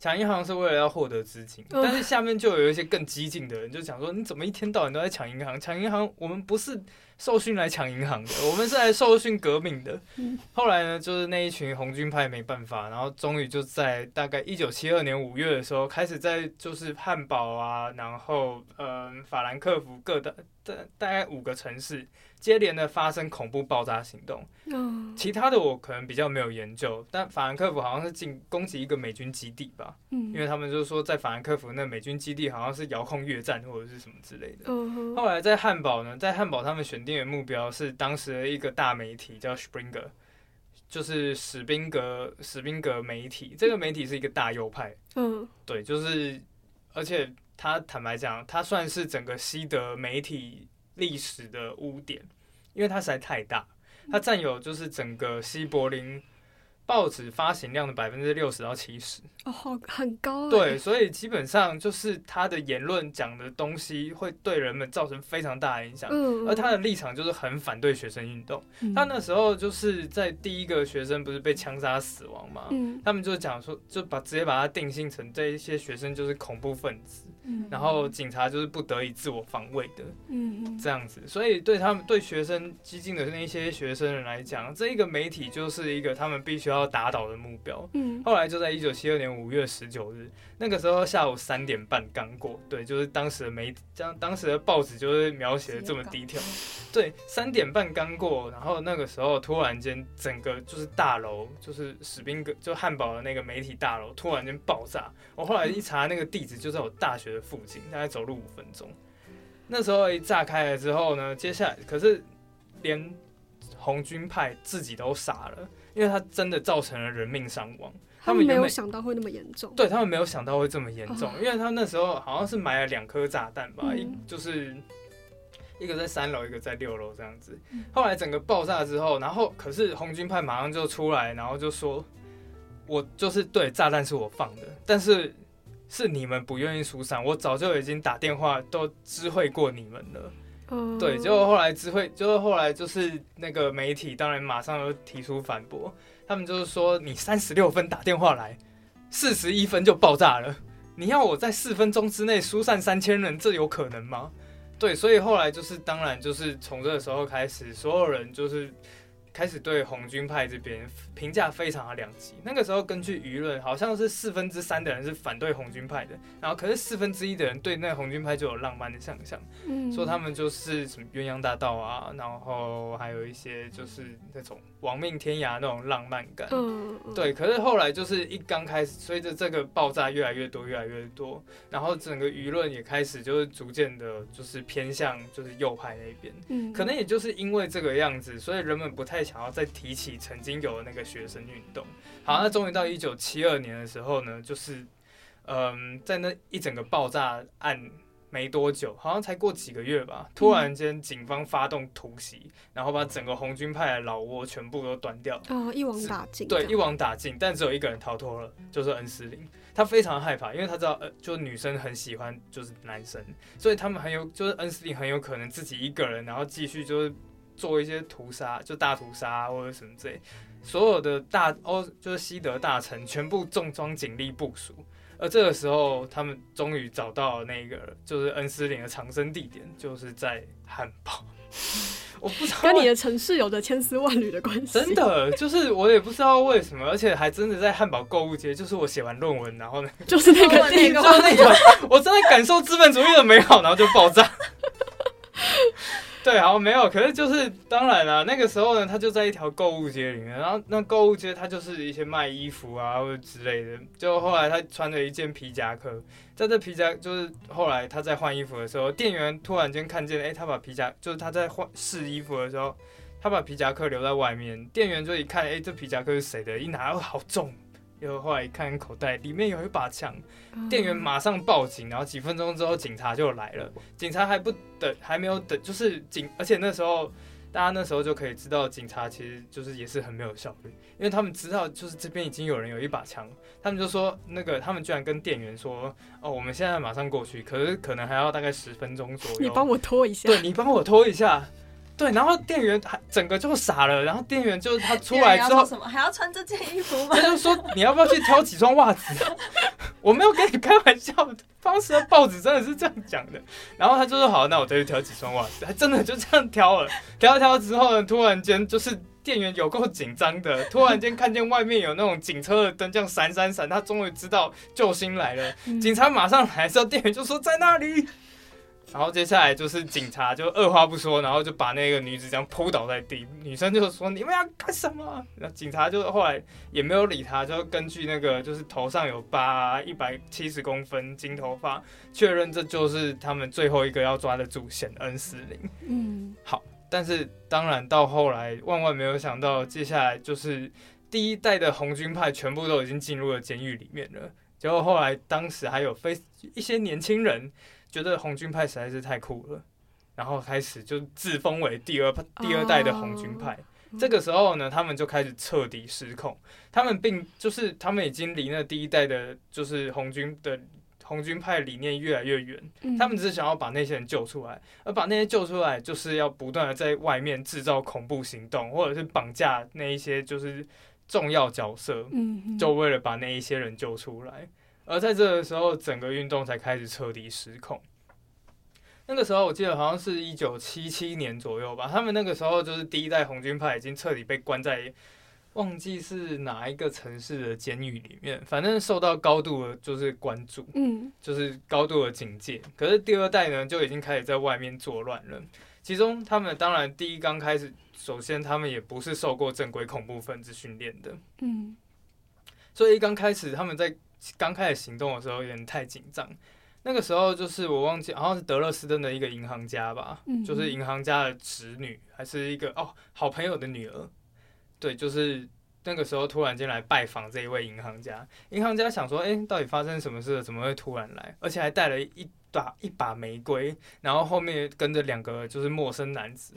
抢银行是为了要获得资金，嗯但是下面就有一些更激进的人就讲说，你怎么一天到晚都在抢银行？抢银行，我们不是受训来抢银行的，我们是来受训革命的。嗯后来呢，就是那一群红军派没办法，然后终于就在大概一九七二年五月的时候，开始在就是汉堡啊，然后嗯法兰克福各大大大概五个城市接连的发生恐怖爆炸行动。嗯其他的我可能比较没有研究，但法兰克福好像是进攻击一个美军基地吧，嗯因为他们就是说在法兰克福那美军基地好像是遥控越战或者是什么之类的。后来在汉堡呢，在汉堡他们选定的目标是当时的一个大媒体叫 Springer，就是史宾格史宾格媒体，这个媒体是一个大右派，嗯对，就是而且他坦白讲，他算是整个西德媒体历史的污点，因为它实在太大，它占有就是整个西柏林报纸发行量的百分之六十到七十。哦，好很高哎，对，所以基本上就是他的言论讲的东西会对人们造成非常大的影响。嗯，而他的立场就是很反对学生运动。嗯他那时候就是在第一个学生不是被枪杀死亡嘛，嗯他们就讲说，就把直接把他定性成这一些学生就是恐怖分子，嗯然后警察就是不得已自我防卫的嗯嗯这样子。所以对他们对学生激进的那些学生人来讲，这一个媒体就是一个他们必须要打倒的目标。嗯后来就在一九七二年五月十九日，那个时候下午三点半刚过，对，就是当时的媒，将当时的报纸就是描写的这么低调，对，三点半刚过，然后那个时候突然间整个就是大楼，就是史宾格就汉堡的那个媒体大楼突然间爆炸，我后来一查那个地址就在我大学的附近，大概走路五分钟。那时候一炸开了之后呢，接下来可是连红军派自己都傻了，因为他真的造成了人命伤亡。他们没有想到会那么严重，对他们没有想到会这么严重哦，因为他那时候好像是埋了两颗炸弹吧，嗯一就是一个在三楼，一个在六楼这样子嗯。后来整个爆炸之后，然后可是红军派马上就出来，然后就说：“我就是对炸弹是我放的，但是是你们不愿意疏散，我早就已经打电话都知会过你们了。”对，结果后来知会，就是后来就是那个媒体，当然马上就提出反驳，他们就是说你三十六分打电话来，四十一分就爆炸了，你要我在四分钟之内疏散三千人，这有可能吗？对，所以后来就是当然就是从这个时候开始，所有人就是开始对红军派这边评价非常的两极。那个时候根据舆论，好像是四分之三的人是反对红军派的，然后可是四分之一的人对那红军派就有浪漫的想象。嗯说他们就是什么鸳鸯大道啊，然后还有一些就是那种亡命天涯那种浪漫感。对，可是后来就是一刚开始，随着这个爆炸越来越多，越来越多，然后整个舆论也开始就是逐渐的，就是偏向就是右派那边。嗯可能也就是因为这个样子，所以人们不太想要再提起曾经有的那个学生运动。好，那终于到一九七二年的时候呢，就是嗯，在那一整个爆炸案没多久，好像才过几个月吧，突然间警方发动突袭，然后把整个红军派的老窝全部都端掉。哦一网打尽对，一网打尽，但只有一个人逃脱了，就是恩斯林。他非常害怕，因为他知道，呃，就是女生很喜欢就是男生，所以他们很有，就是恩斯林很有可能自己一个人，然后继续就是做一些屠杀，就大屠杀或者什么之类。所有的大欧就是西德大臣全部重装警力部署，而这个时候他们终于找到了那个就是恩斯林的藏身地点，就是在汉堡。我不知道跟你的城市有着千丝万缕的关系，真的，就是我也不知道为什么，而且还真的在汉堡购物街，就是我写完论文，然后呢，就是那个地 那个方，就是那个，我真的感受资本主义的美好，然后就爆炸。对，好没有，可是就是当然啦、那个时候呢，他就在一条购物街里面，然后那购物街它就是一些卖衣服啊或者之类的。就后来他穿着一件皮夹克，在这皮夹就是后来他在换衣服的时候，店员突然间看见，哎、他把皮夹就是他在换试衣服的时候，他把皮夹克留在外面，店员就一看，哎、这皮夹克是谁的？一拿，哦，好重。然后后来一看口袋里面有一把枪，店员马上报警，然后几分钟之后警察就来了。警察还不等，还没有等，就是警，而且那时候大家那时候就可以知道，警察其实就是也是很没有效率，因为他们知道就是这边已经有人有一把枪，他们就说那个他们居然跟店员说，哦，我们现在马上过去，可是可能还要大概十分钟左右。你帮我拖一下，对你帮我拖一下。对，然后店员还整个就傻了，然后店员就他出来之后什么还要穿这件衣服吗他？就说你要不要去挑几双袜子？我没有跟你开玩笑的，当时的报纸真的是这样讲的。然后他就说好，那我再去挑几双袜子，他真的就这样挑了。挑一挑之后呢，突然间就是店员有够紧张的，突然间看见外面有那种警车的灯这样闪闪闪，他终于知道救星来了。嗯警察马上来之后，店员就说在那里。然后接下来就是警察就二话不说，然后就把那个女子这样扑倒在地。女生就说：“你们要干什么？”然后警察就后来也没有理他，就根据那个就是头上有疤，一百七十公分金头发，确认这就是他们最后一个要抓的主嫌恩斯林。嗯好但是当然到后来，万万没有想到，接下来就是第一代的红军派全部都已经进入了监狱里面了。结果后来，当时还有非一些年轻人觉得红军派实在是太酷了，然后开始就自封为第二第二代的红军派。这个时候呢，他们就开始彻底失控。他们并就是他们已经离那第一代的，就是红军的红军派理念越来越远。他们只是想要把那些人救出来，而把那些救出来，就是要不断的在外面制造恐怖行动，或者是绑架那一些就是重要角色，就为了把那一些人救出来。而在这个时候，整个运动才开始彻底失控。那个时候我记得好像是一九七七年左右吧，他们那个时候就是第一代红军派已经彻底被关在忘记是哪一个城市的监狱里面，反正受到高度的就是关注，嗯，就是高度的警戒。可是第二代呢就已经开始在外面作乱了。其中他们当然第一刚开始，首先他们也不是受过正规恐怖分子训练的，嗯，所以刚开始他们在刚开始行动的时候有点太紧张。那个时候就是我忘记，好像是德勒斯登的一个银行家吧，就是银行家的侄女，还是一个哦好朋友的女儿。对，就是那个时候突然间来拜访这一位银行家。银行家想说，哎，到底发生什么事了？怎么会突然来？而且还带了一把一把玫瑰，然后后面跟着两个就是陌生男子。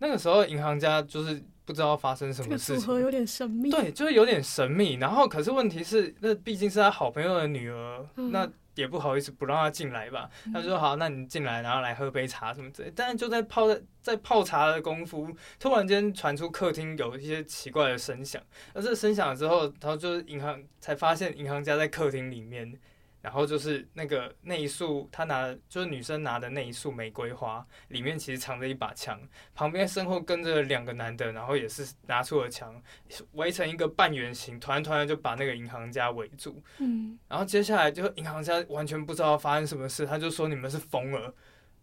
那个时候银行家就是不知道发生什么事情，组合有点神秘。对，就是有点神秘。然后可是问题是，那毕竟是他好朋友的女儿，那。也不好意思不让他进来吧，他说好，那你进来，然后来喝杯茶什么之类。但是就在泡在在泡茶的功夫，突然间传出客厅有一些奇怪的声响，而这声响之后，然后就是银行才发现银行家在客厅里面。然后就是那个那一束，他拿就是女生拿的那一束玫瑰花，里面其实藏着一把枪，旁边身后跟着两个男的，然后也是拿出了枪，围成一个半圆形，团团的就把那个银行家围住。嗯，然后接下来就银行家完全不知道发生什么事，他就说你们是疯了。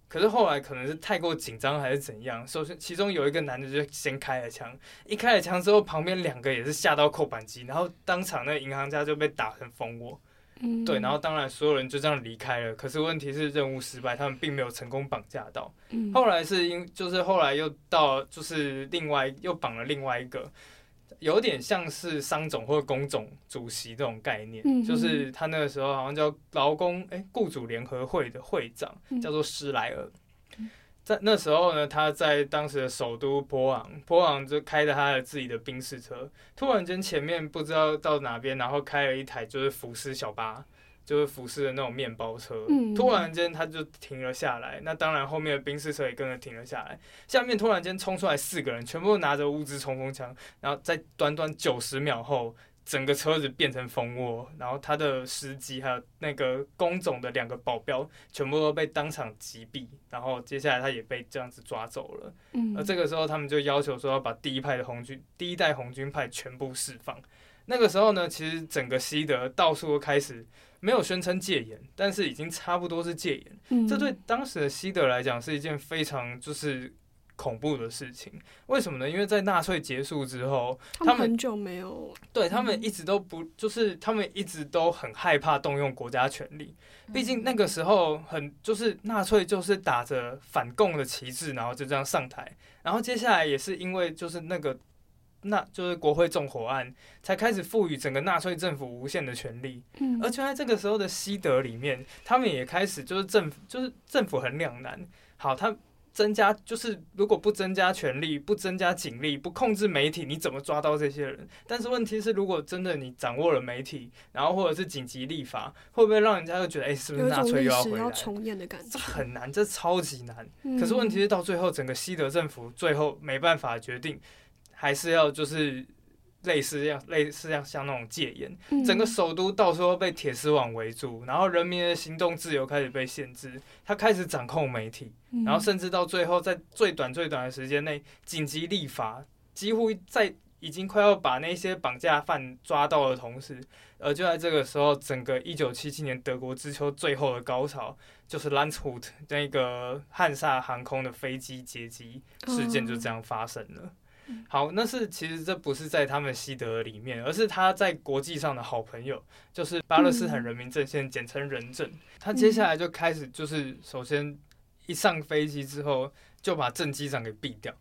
可是后来可能是太过紧张还是怎样，首先其中有一个男的就先开了枪，一开了枪之后，旁边两个也是吓到扣扳机，然后当场那个银行家就被打成蜂窝。对，然后当然所有人就这样离开了。可是问题是任务失败，他们并没有成功绑架到。后来是因就是后来又到就是另外又绑了另外一个，有点像是商总或者工总主席这种概念，就是他那个时候好像叫劳工哎雇主联合会的会长，叫做施莱尔。在那时候呢，他在当时的首都波昂，波昂就开着他的自己的宾士车，突然间前面不知道到哪边，然后开了一台就是福斯小巴，就是福斯的那种面包车，突然间他就停了下来，那当然后面的宾士车也跟着停了下来，下面突然间冲出来四个人，全部拿着物资冲锋枪，然后在短短九十秒后。整个车子变成蜂窝，然后他的司机还有那个工总的两个保镖全部都被当场击毙，然后接下来他也被这样子抓走了。嗯，而这个时候他们就要求说要把第一派的红军、第一代红军派全部释放。那个时候呢，其实整个西德到处都开始没有宣称戒严，但是已经差不多是戒严。嗯，这对当时的西德来讲是一件非常就是。恐怖的事情，为什么呢？因为在纳粹结束之后，他们很久没有对他们一直都不，就是他们一直都很害怕动用国家权力。毕竟那个时候很就是纳粹就是打着反共的旗帜，然后就这样上台。然后接下来也是因为就是那个那就是国会纵火案，才开始赋予整个纳粹政府无限的权利。嗯，而就在这个时候的西德里面，他们也开始就是政府就是政府很两难。好，他。增加就是，如果不增加权力，不增加警力，不控制媒体，你怎么抓到这些人？但是问题是，如果真的你掌握了媒体，然后或者是紧急立法，会不会让人家又觉得，哎，是不是纳粹又要回来？重演的感觉，这很难，这超级难。可是问题是，到最后，整个西德政府最后没办法决定，还是要就是。类似这样，类似像像那种戒严，整个首都到时候被铁丝网围住，然后人民的行动自由开始被限制，他开始掌控媒体，然后甚至到最后，在最短最短的时间内紧急立法，几乎在已经快要把那些绑架犯抓到的同时，而就在这个时候，整个一九七七年德国之秋最后的高潮，就是兰茨胡特那个汉萨航空的飞机劫机事件就这样发生了。好，那是其实这不是在他们西德里面，而是他在国际上的好朋友，就是巴勒斯坦人民阵线，简称人阵。他接下来就开始，就是首先一上飞机之后。就把正机长给毙掉，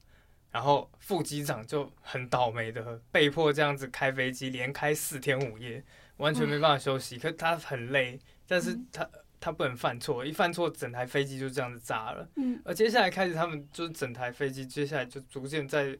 然后副机长就很倒霉的被迫这样子开飞机，连开四天五夜，完全没办法休息。可他很累，但是他他不能犯错，一犯错整台飞机就这样子炸了。嗯而接下来开始，他们就是整台飞机，接下来就逐渐在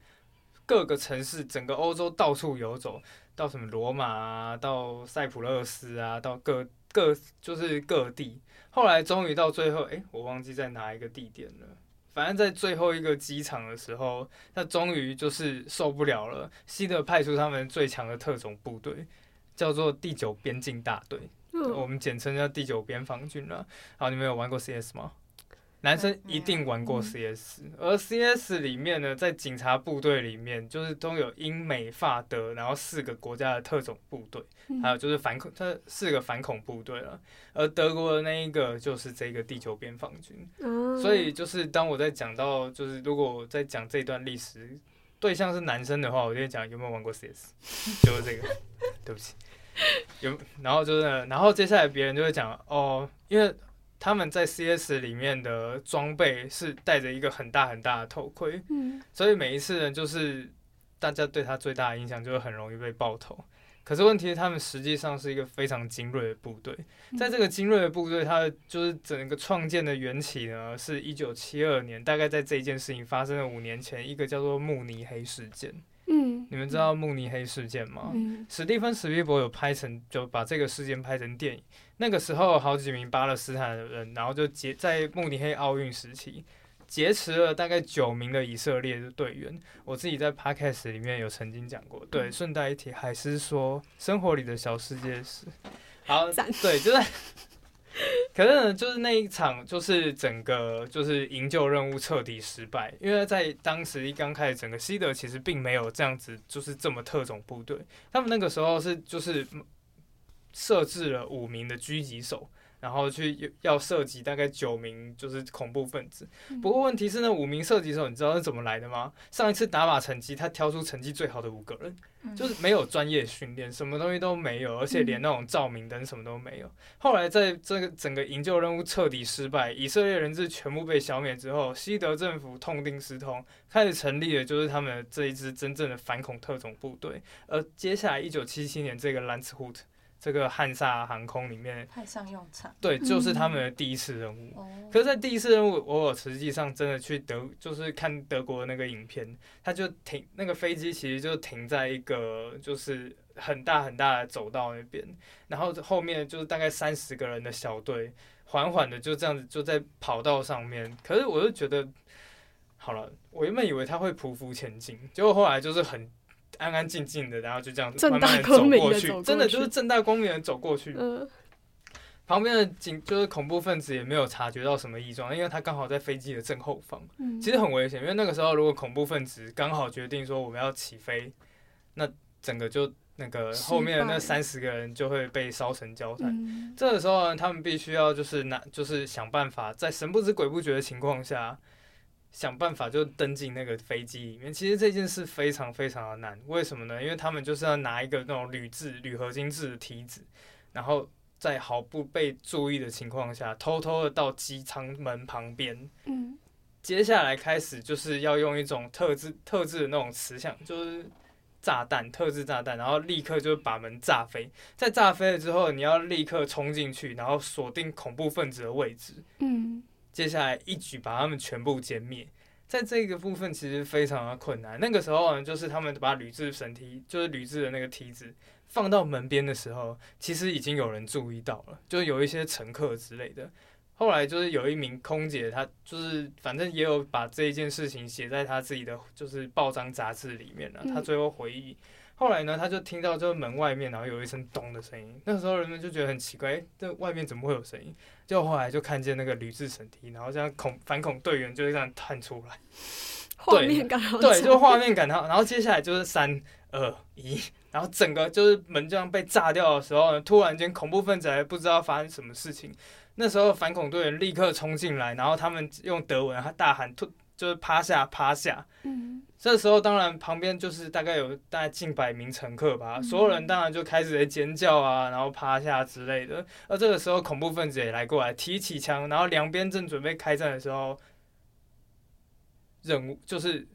各个城市，整个欧洲到处游走，到什么罗马啊，到塞浦路斯啊，到各各就是各地。后来终于到最后，诶，我忘记在哪一个地点了。反正在最后一个机场的时候，他终于就是受不了了。希特派出他们最强的特种部队，叫做第九边境大队。我嗯，们简称叫第九边防军了。好，你们有玩过 CS 吗？男生一定玩过 CS，而 CS 里面呢，在警察部队里面，就是都有英美法德，然后四个国家的特种部队，嗯。还有就是反恐，这四个反恐部队了。而德国的那一个就是这个地球边防军。哦。所以就是当我在讲到，就是如果我在讲这段历史对象是男生的话，我就会讲有没有玩过 CS，就是这个，对不起，有，然后就是，然后接下来别人就会讲哦，因为他们在 CS 里面的装备是戴着一个很大很大的头盔，嗯所以每一次呢，就是大家对他最大的影响就是很容易被爆头。可是问题是，他们实际上是一个非常精锐的部队，在这个精锐的部队，它的就是整个创建的缘起呢，是一九七二年，大概在这一件事情发生了五年前，一个叫做慕尼黑事件。嗯你们知道慕尼黑事件吗？嗯史蒂芬史皮伯有拍成，就把这个事件拍成电影。那个时候，好几名巴勒斯坦的人，然后就劫在慕尼黑奥运时期劫持了大概九名的以色列的队员。我自己在 podcast 里面有曾经讲过。对，顺带一提，还是说生活里的小世界是好，对，就是。可是呢，就是那一场，就是整个就是营救任务彻底失败，因为在当时一刚开始，整个西德其实并没有这样子，就是这么特种部队。他们那个时候是就是设置了五名的狙击手，然后去要涉及大概九名就是恐怖分子。不过问题是那，五名射击手你知道是怎么来的吗？上一次打靶成绩，他挑出成绩最好的五个人，嗯就是没有专业训练，什么东西都没有，而且连那种照明灯什么都没有。后来在这个整个营救任务彻底失败，以色列人质全部被消灭之后，西德政府痛定思痛，开始成立了就是他们这一支真正的反恐特种部队。而接下来一九七七年这个兰茨胡特这个汉萨航空里面，派上用场对，就是他们的第一次任务。哦。可是，在第一次任务，我有实际上真的去德，就是看德国的那个影片，它就停那个飞机，其实就停在一个就是很大很大的走道那边，然后后面就是大概三十个人的小队，缓缓的就这样子就在跑道上面。可是我就觉得，好了，我原本以为他会匍匐前进，结果后来就是很安安静静的，然后就这样子慢慢走过去真的就是正大光明的走过去。嗯旁边的警就是恐怖分子也没有察觉到什么异状，因为他刚好在飞机的正后方，嗯，其实很危险。因为那个时候如果恐怖分子刚好决定说我们要起飞，那整个就那个后面的那三十个人就会被烧成焦炭。嗯这个时候呢，他们必须要就是拿就是想办法在神不知鬼不觉的情况下。想办法就登进那个飞机里面，其实这件事非常非常的难。为什么呢？因为他们就是要拿一个那种铝制、铝合金制的梯子，然后在毫不被注意的情况下，偷偷的到机舱门旁边。嗯接下来开始就是要用一种特制特制的那种磁响，就是炸弹特制炸弹，然后立刻就把门炸飞。在炸飞了之后，你要立刻冲进去，然后锁定恐怖分子的位置。嗯接下来一举把他们全部歼灭。在这个部分其实非常的困难。那个时候呢，就是他们把铝制绳梯，就是铝制的那个梯子放到门边的时候，其实已经有人注意到了，就是有一些乘客之类的。后来就是有一名空姐，她就是反正也有把这一件事情写在她自己的就是报章杂志里面了。嗯她最后回忆，后来呢，她就听到就是门外面然后有一声咚的声音，那时候人们就觉得很奇怪，诶这外面怎么会有声音？就后来就看见那个铝制绳梯，然后这样恐反恐队员就这样探出来，画面感好对，就画面感到，然后接下来就是三二一，然后整个就是门这样被炸掉的时候呢，突然间恐怖分子还不知道发生什么事情，那时候反恐队员立刻冲进来，然后他们用德文他大喊突就是趴下趴下，嗯这时候当然旁边就是大概有大概近百名乘客吧，所有人当然就开始在尖叫啊，然后趴下之类的。而这个时候恐怖分子也来过来，提起枪，然后两边正准备开战的时候，任务，就是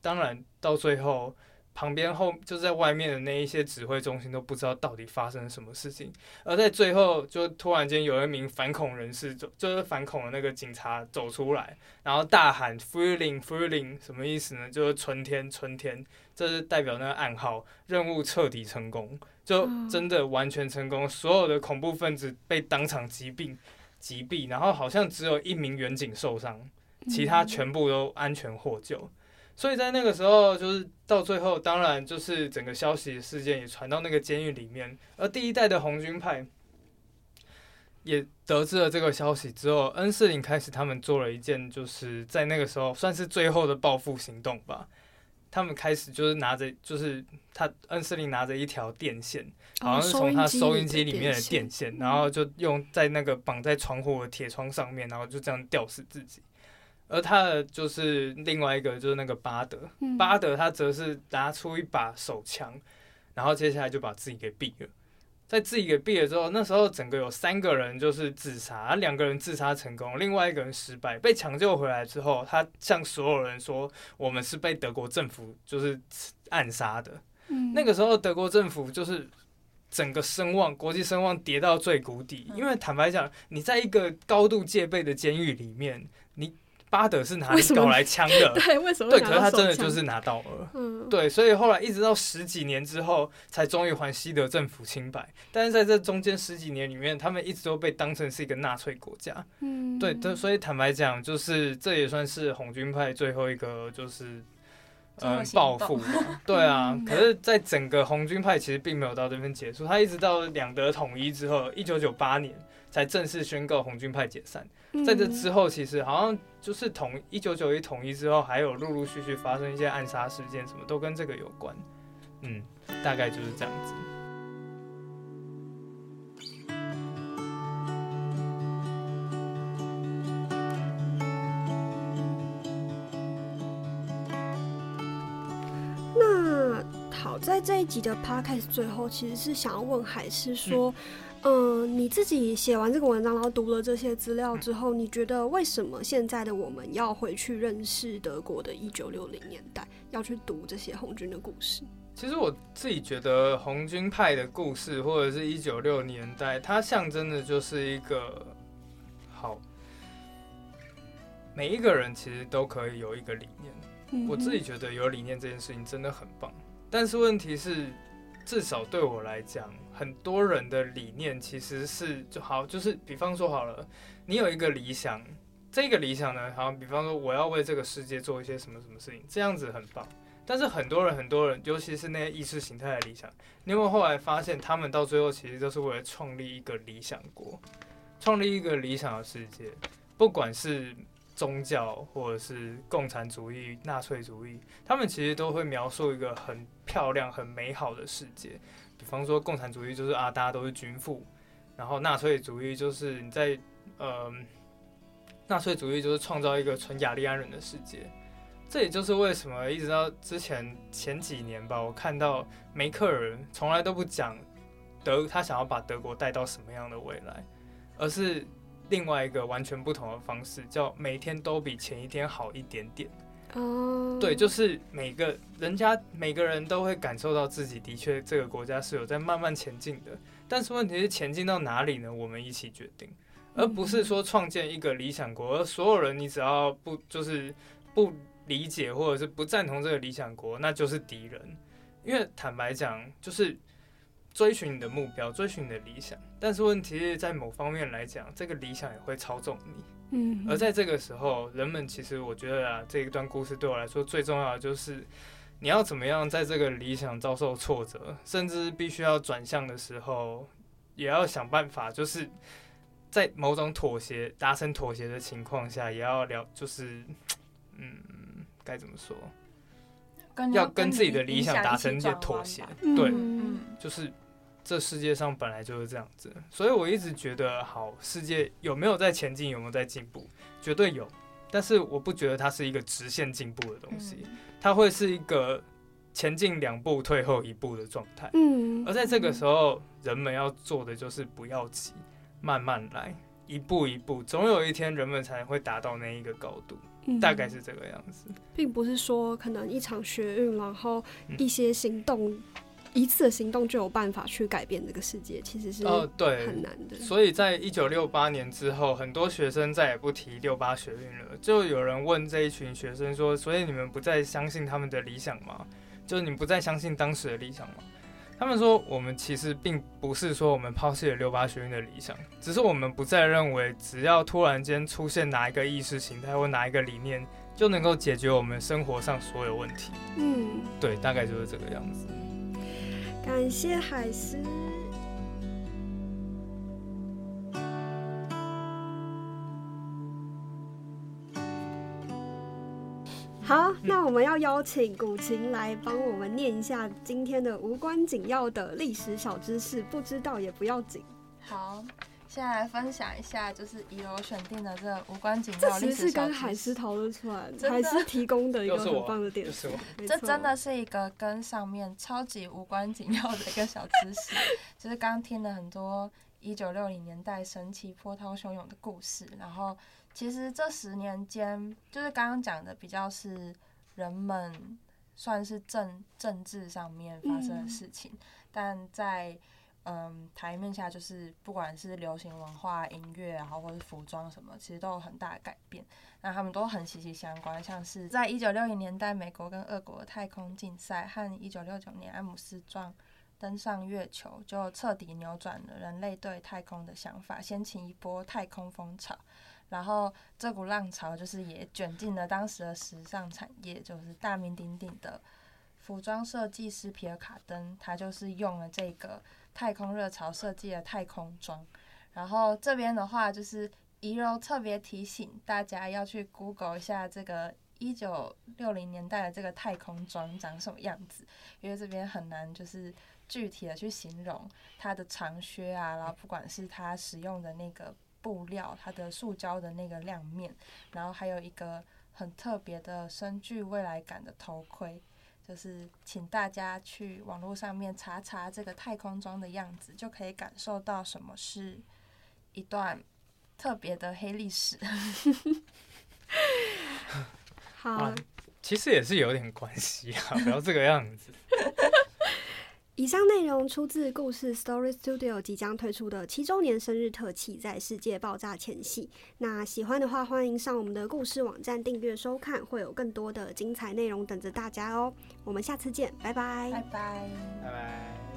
当然到最后。旁边后就在外面的那一些指挥中心都不知道到底发生了什么事情，而在最后就突然间有一名反恐人士走，就是反恐的那个警察走出来，然后大喊 “freeing freeing”，什么意思呢？就是春天春天，这是代表那个暗号，任务彻底成功，就真的完全成功，所有的恐怖分子被当场击毙击毙，然后好像只有一名远警受伤，其他全部都安全获救。所以在那个时候，就是到最后，当然就是整个消息事件也传到那个监狱里面，而第一代的红军派也得知了这个消息之后，恩世林开始他们做了一件，就是在那个时候算是最后的报复行动吧。他们开始就是拿着，就是他恩世林拿着一条电线，好像是从他收音机里面的电线，然后就用在那个绑在窗户的铁窗上面，然后就这样吊死自己。而他的就是另外一个，就是那个巴德，巴德他则是拿出一把手枪，然后接下来就把自己给毙了。在自己给毙了之后，那时候整个有三个人就是自杀，两个人自杀成功，另外一个人失败。被抢救回来之后，他向所有人说：“我们是被德国政府就是暗杀的。”那个时候德国政府就是整个声望，国际声望跌到最谷底。因为坦白讲，你在一个高度戒备的监狱里面，你。巴德是哪里搞来枪的？对，为什么？对，可是他真的就是拿到了。嗯，对，所以后来一直到十几年之后，才终于还西德政府清白。但是在这中间十几年里面，他们一直都被当成是一个纳粹国家。嗯，对，对，所以坦白讲，就是这也算是红军派最后一个就是嗯报复。对啊，可是，在整个红军派其实并没有到这边结束，他一直到两德统一之后，一九九八年才正式宣告红军派解散。在这之后，其实好像就是统一九九一统一之后，还有陆陆续续发生一些暗杀事件，什么都跟这个有关。嗯，大概就是这样子。那好，在这一集的 podcast 最后，其实是想要问海是说。嗯，你自己写完这个文章，然后读了这些资料之后，你觉得为什么现在的我们要回去认识德国的一九六零年代，要去读这些红军的故事？其实我自己觉得红军派的故事，或者是一九六年代，它象征的就是一个好，每一个人其实都可以有一个理念。我自己觉得有理念这件事情真的很棒，但是问题是。至少对我来讲，很多人的理念其实是就好，就是比方说好了，你有一个理想，这个理想呢，好，比方说我要为这个世界做一些什么什么事情，这样子很棒。但是很多人，很多人，尤其是那些意识形态的理想，你有没有后来发现，他们到最后其实都是为了创立一个理想国，创立一个理想的世界，不管是。宗教或者是共产主义、纳粹主义，他们其实都会描述一个很漂亮、很美好的世界。比方说，共产主义就是啊，大家都是军富；然后纳粹主义就是你在呃，纳粹主义就是创造一个纯雅利安人的世界。这也就是为什么一直到之前前几年吧，我看到梅克尔从来都不讲德，他想要把德国带到什么样的未来，而是。另外一个完全不同的方式，叫每天都比前一天好一点点。哦，对，就是每个人家每个人都会感受到自己的确这个国家是有在慢慢前进的。但是问题是前进到哪里呢？我们一起决定，而不是说创建一个理想国，而所有人你只要不就是不理解或者是不赞同这个理想国，那就是敌人。因为坦白讲，就是。追寻你的目标，追寻你的理想，但是问题是在某方面来讲，这个理想也会操纵你。嗯，而在这个时候，人们其实我觉得啊，这一段故事对我来说最重要的就是，你要怎么样在这个理想遭受挫折，甚至必须要转向的时候，也要想办法，就是在某种妥协、达成妥协的情况下，也要了，就是，嗯，该怎么说？要跟自己的理想达成一些妥协，对，就是这世界上本来就是这样子，所以我一直觉得，好，世界有没有在前进，有没有在进步，绝对有，但是我不觉得它是一个直线进步的东西，它会是一个前进两步退后一步的状态。嗯，而在这个时候，人们要做的就是不要急，慢慢来，一步一步，总有一天人们才会达到那一个高度，嗯大概是这个样子。并不是说可能一场学运，然后嗯一些行动，一次的行动就有办法去改变这个世界，其实是哦，对，很难的。所以在一九六八年之后，很多学生再也不提六八学运了。就有人问这一群学生说：“所以你们不再相信他们的理想吗？就是你们不再相信当时的理想吗？”他们说：“我们其实并不是说我们抛弃了六八学院的理想，只是我们不再认为只要突然间出现哪一个意识形态或哪一个理念，就能够解决我们生活上所有问题。嗯，”对，大概就是这个样子。感谢海狮。好，那我们要邀请古琴来帮我们念一下今天的无关紧要的历史小知识，不知道也不要紧。好，现在来分享一下，就是以柔选定的这个无关紧这要历史小知识。海狮讨论出来的，海狮提供的一个很棒的点子就是我。没错这真的是一个跟上面超级无关紧要的一个小知识，就是刚听了很多一九六零年代神奇波涛汹涌的故事，然后其实这十年间，就是刚刚讲的比较是人们算是政政治上面发生的事情，但在嗯台面下，就是不管是流行文化、音乐然后，或者是服装什么，其实都有很大的改变。那他们都很息息相关，像是在一九六零年代，美国跟俄国的太空竞赛和一九六九年阿姆斯壮登上月球，就彻底扭转了人类对太空的想法，掀起一波太空风潮。然后这股浪潮就是也卷进了当时的时尚产业，就是大名鼎鼎的服装设计师皮尔卡登，他就是用了这个太空热潮设计的太空装。然后这边的话就是怡柔特别提醒大家要去 Google 一下这个一九六零年代的这个太空装长什么样子，因为这边很难就是具体的去形容它的长靴啊，然后不管是它使用的那个布料，它的塑胶的那个亮面，然后还有一个很特别的深具未来感的头盔。就是请大家去网络上面查查这个太空装的样子，就可以感受到什么是一段特别的黑历史。好啊，其实也是有点关系啊，不要这个样子。以上内容出自故事 Story Studio 即将推出的七周年生日特辑，在世界爆炸前夕。那喜欢的话，欢迎上我们的故事网站订阅收看，会有更多的精彩内容等着大家哦。我们下次见，拜拜拜拜。拜拜。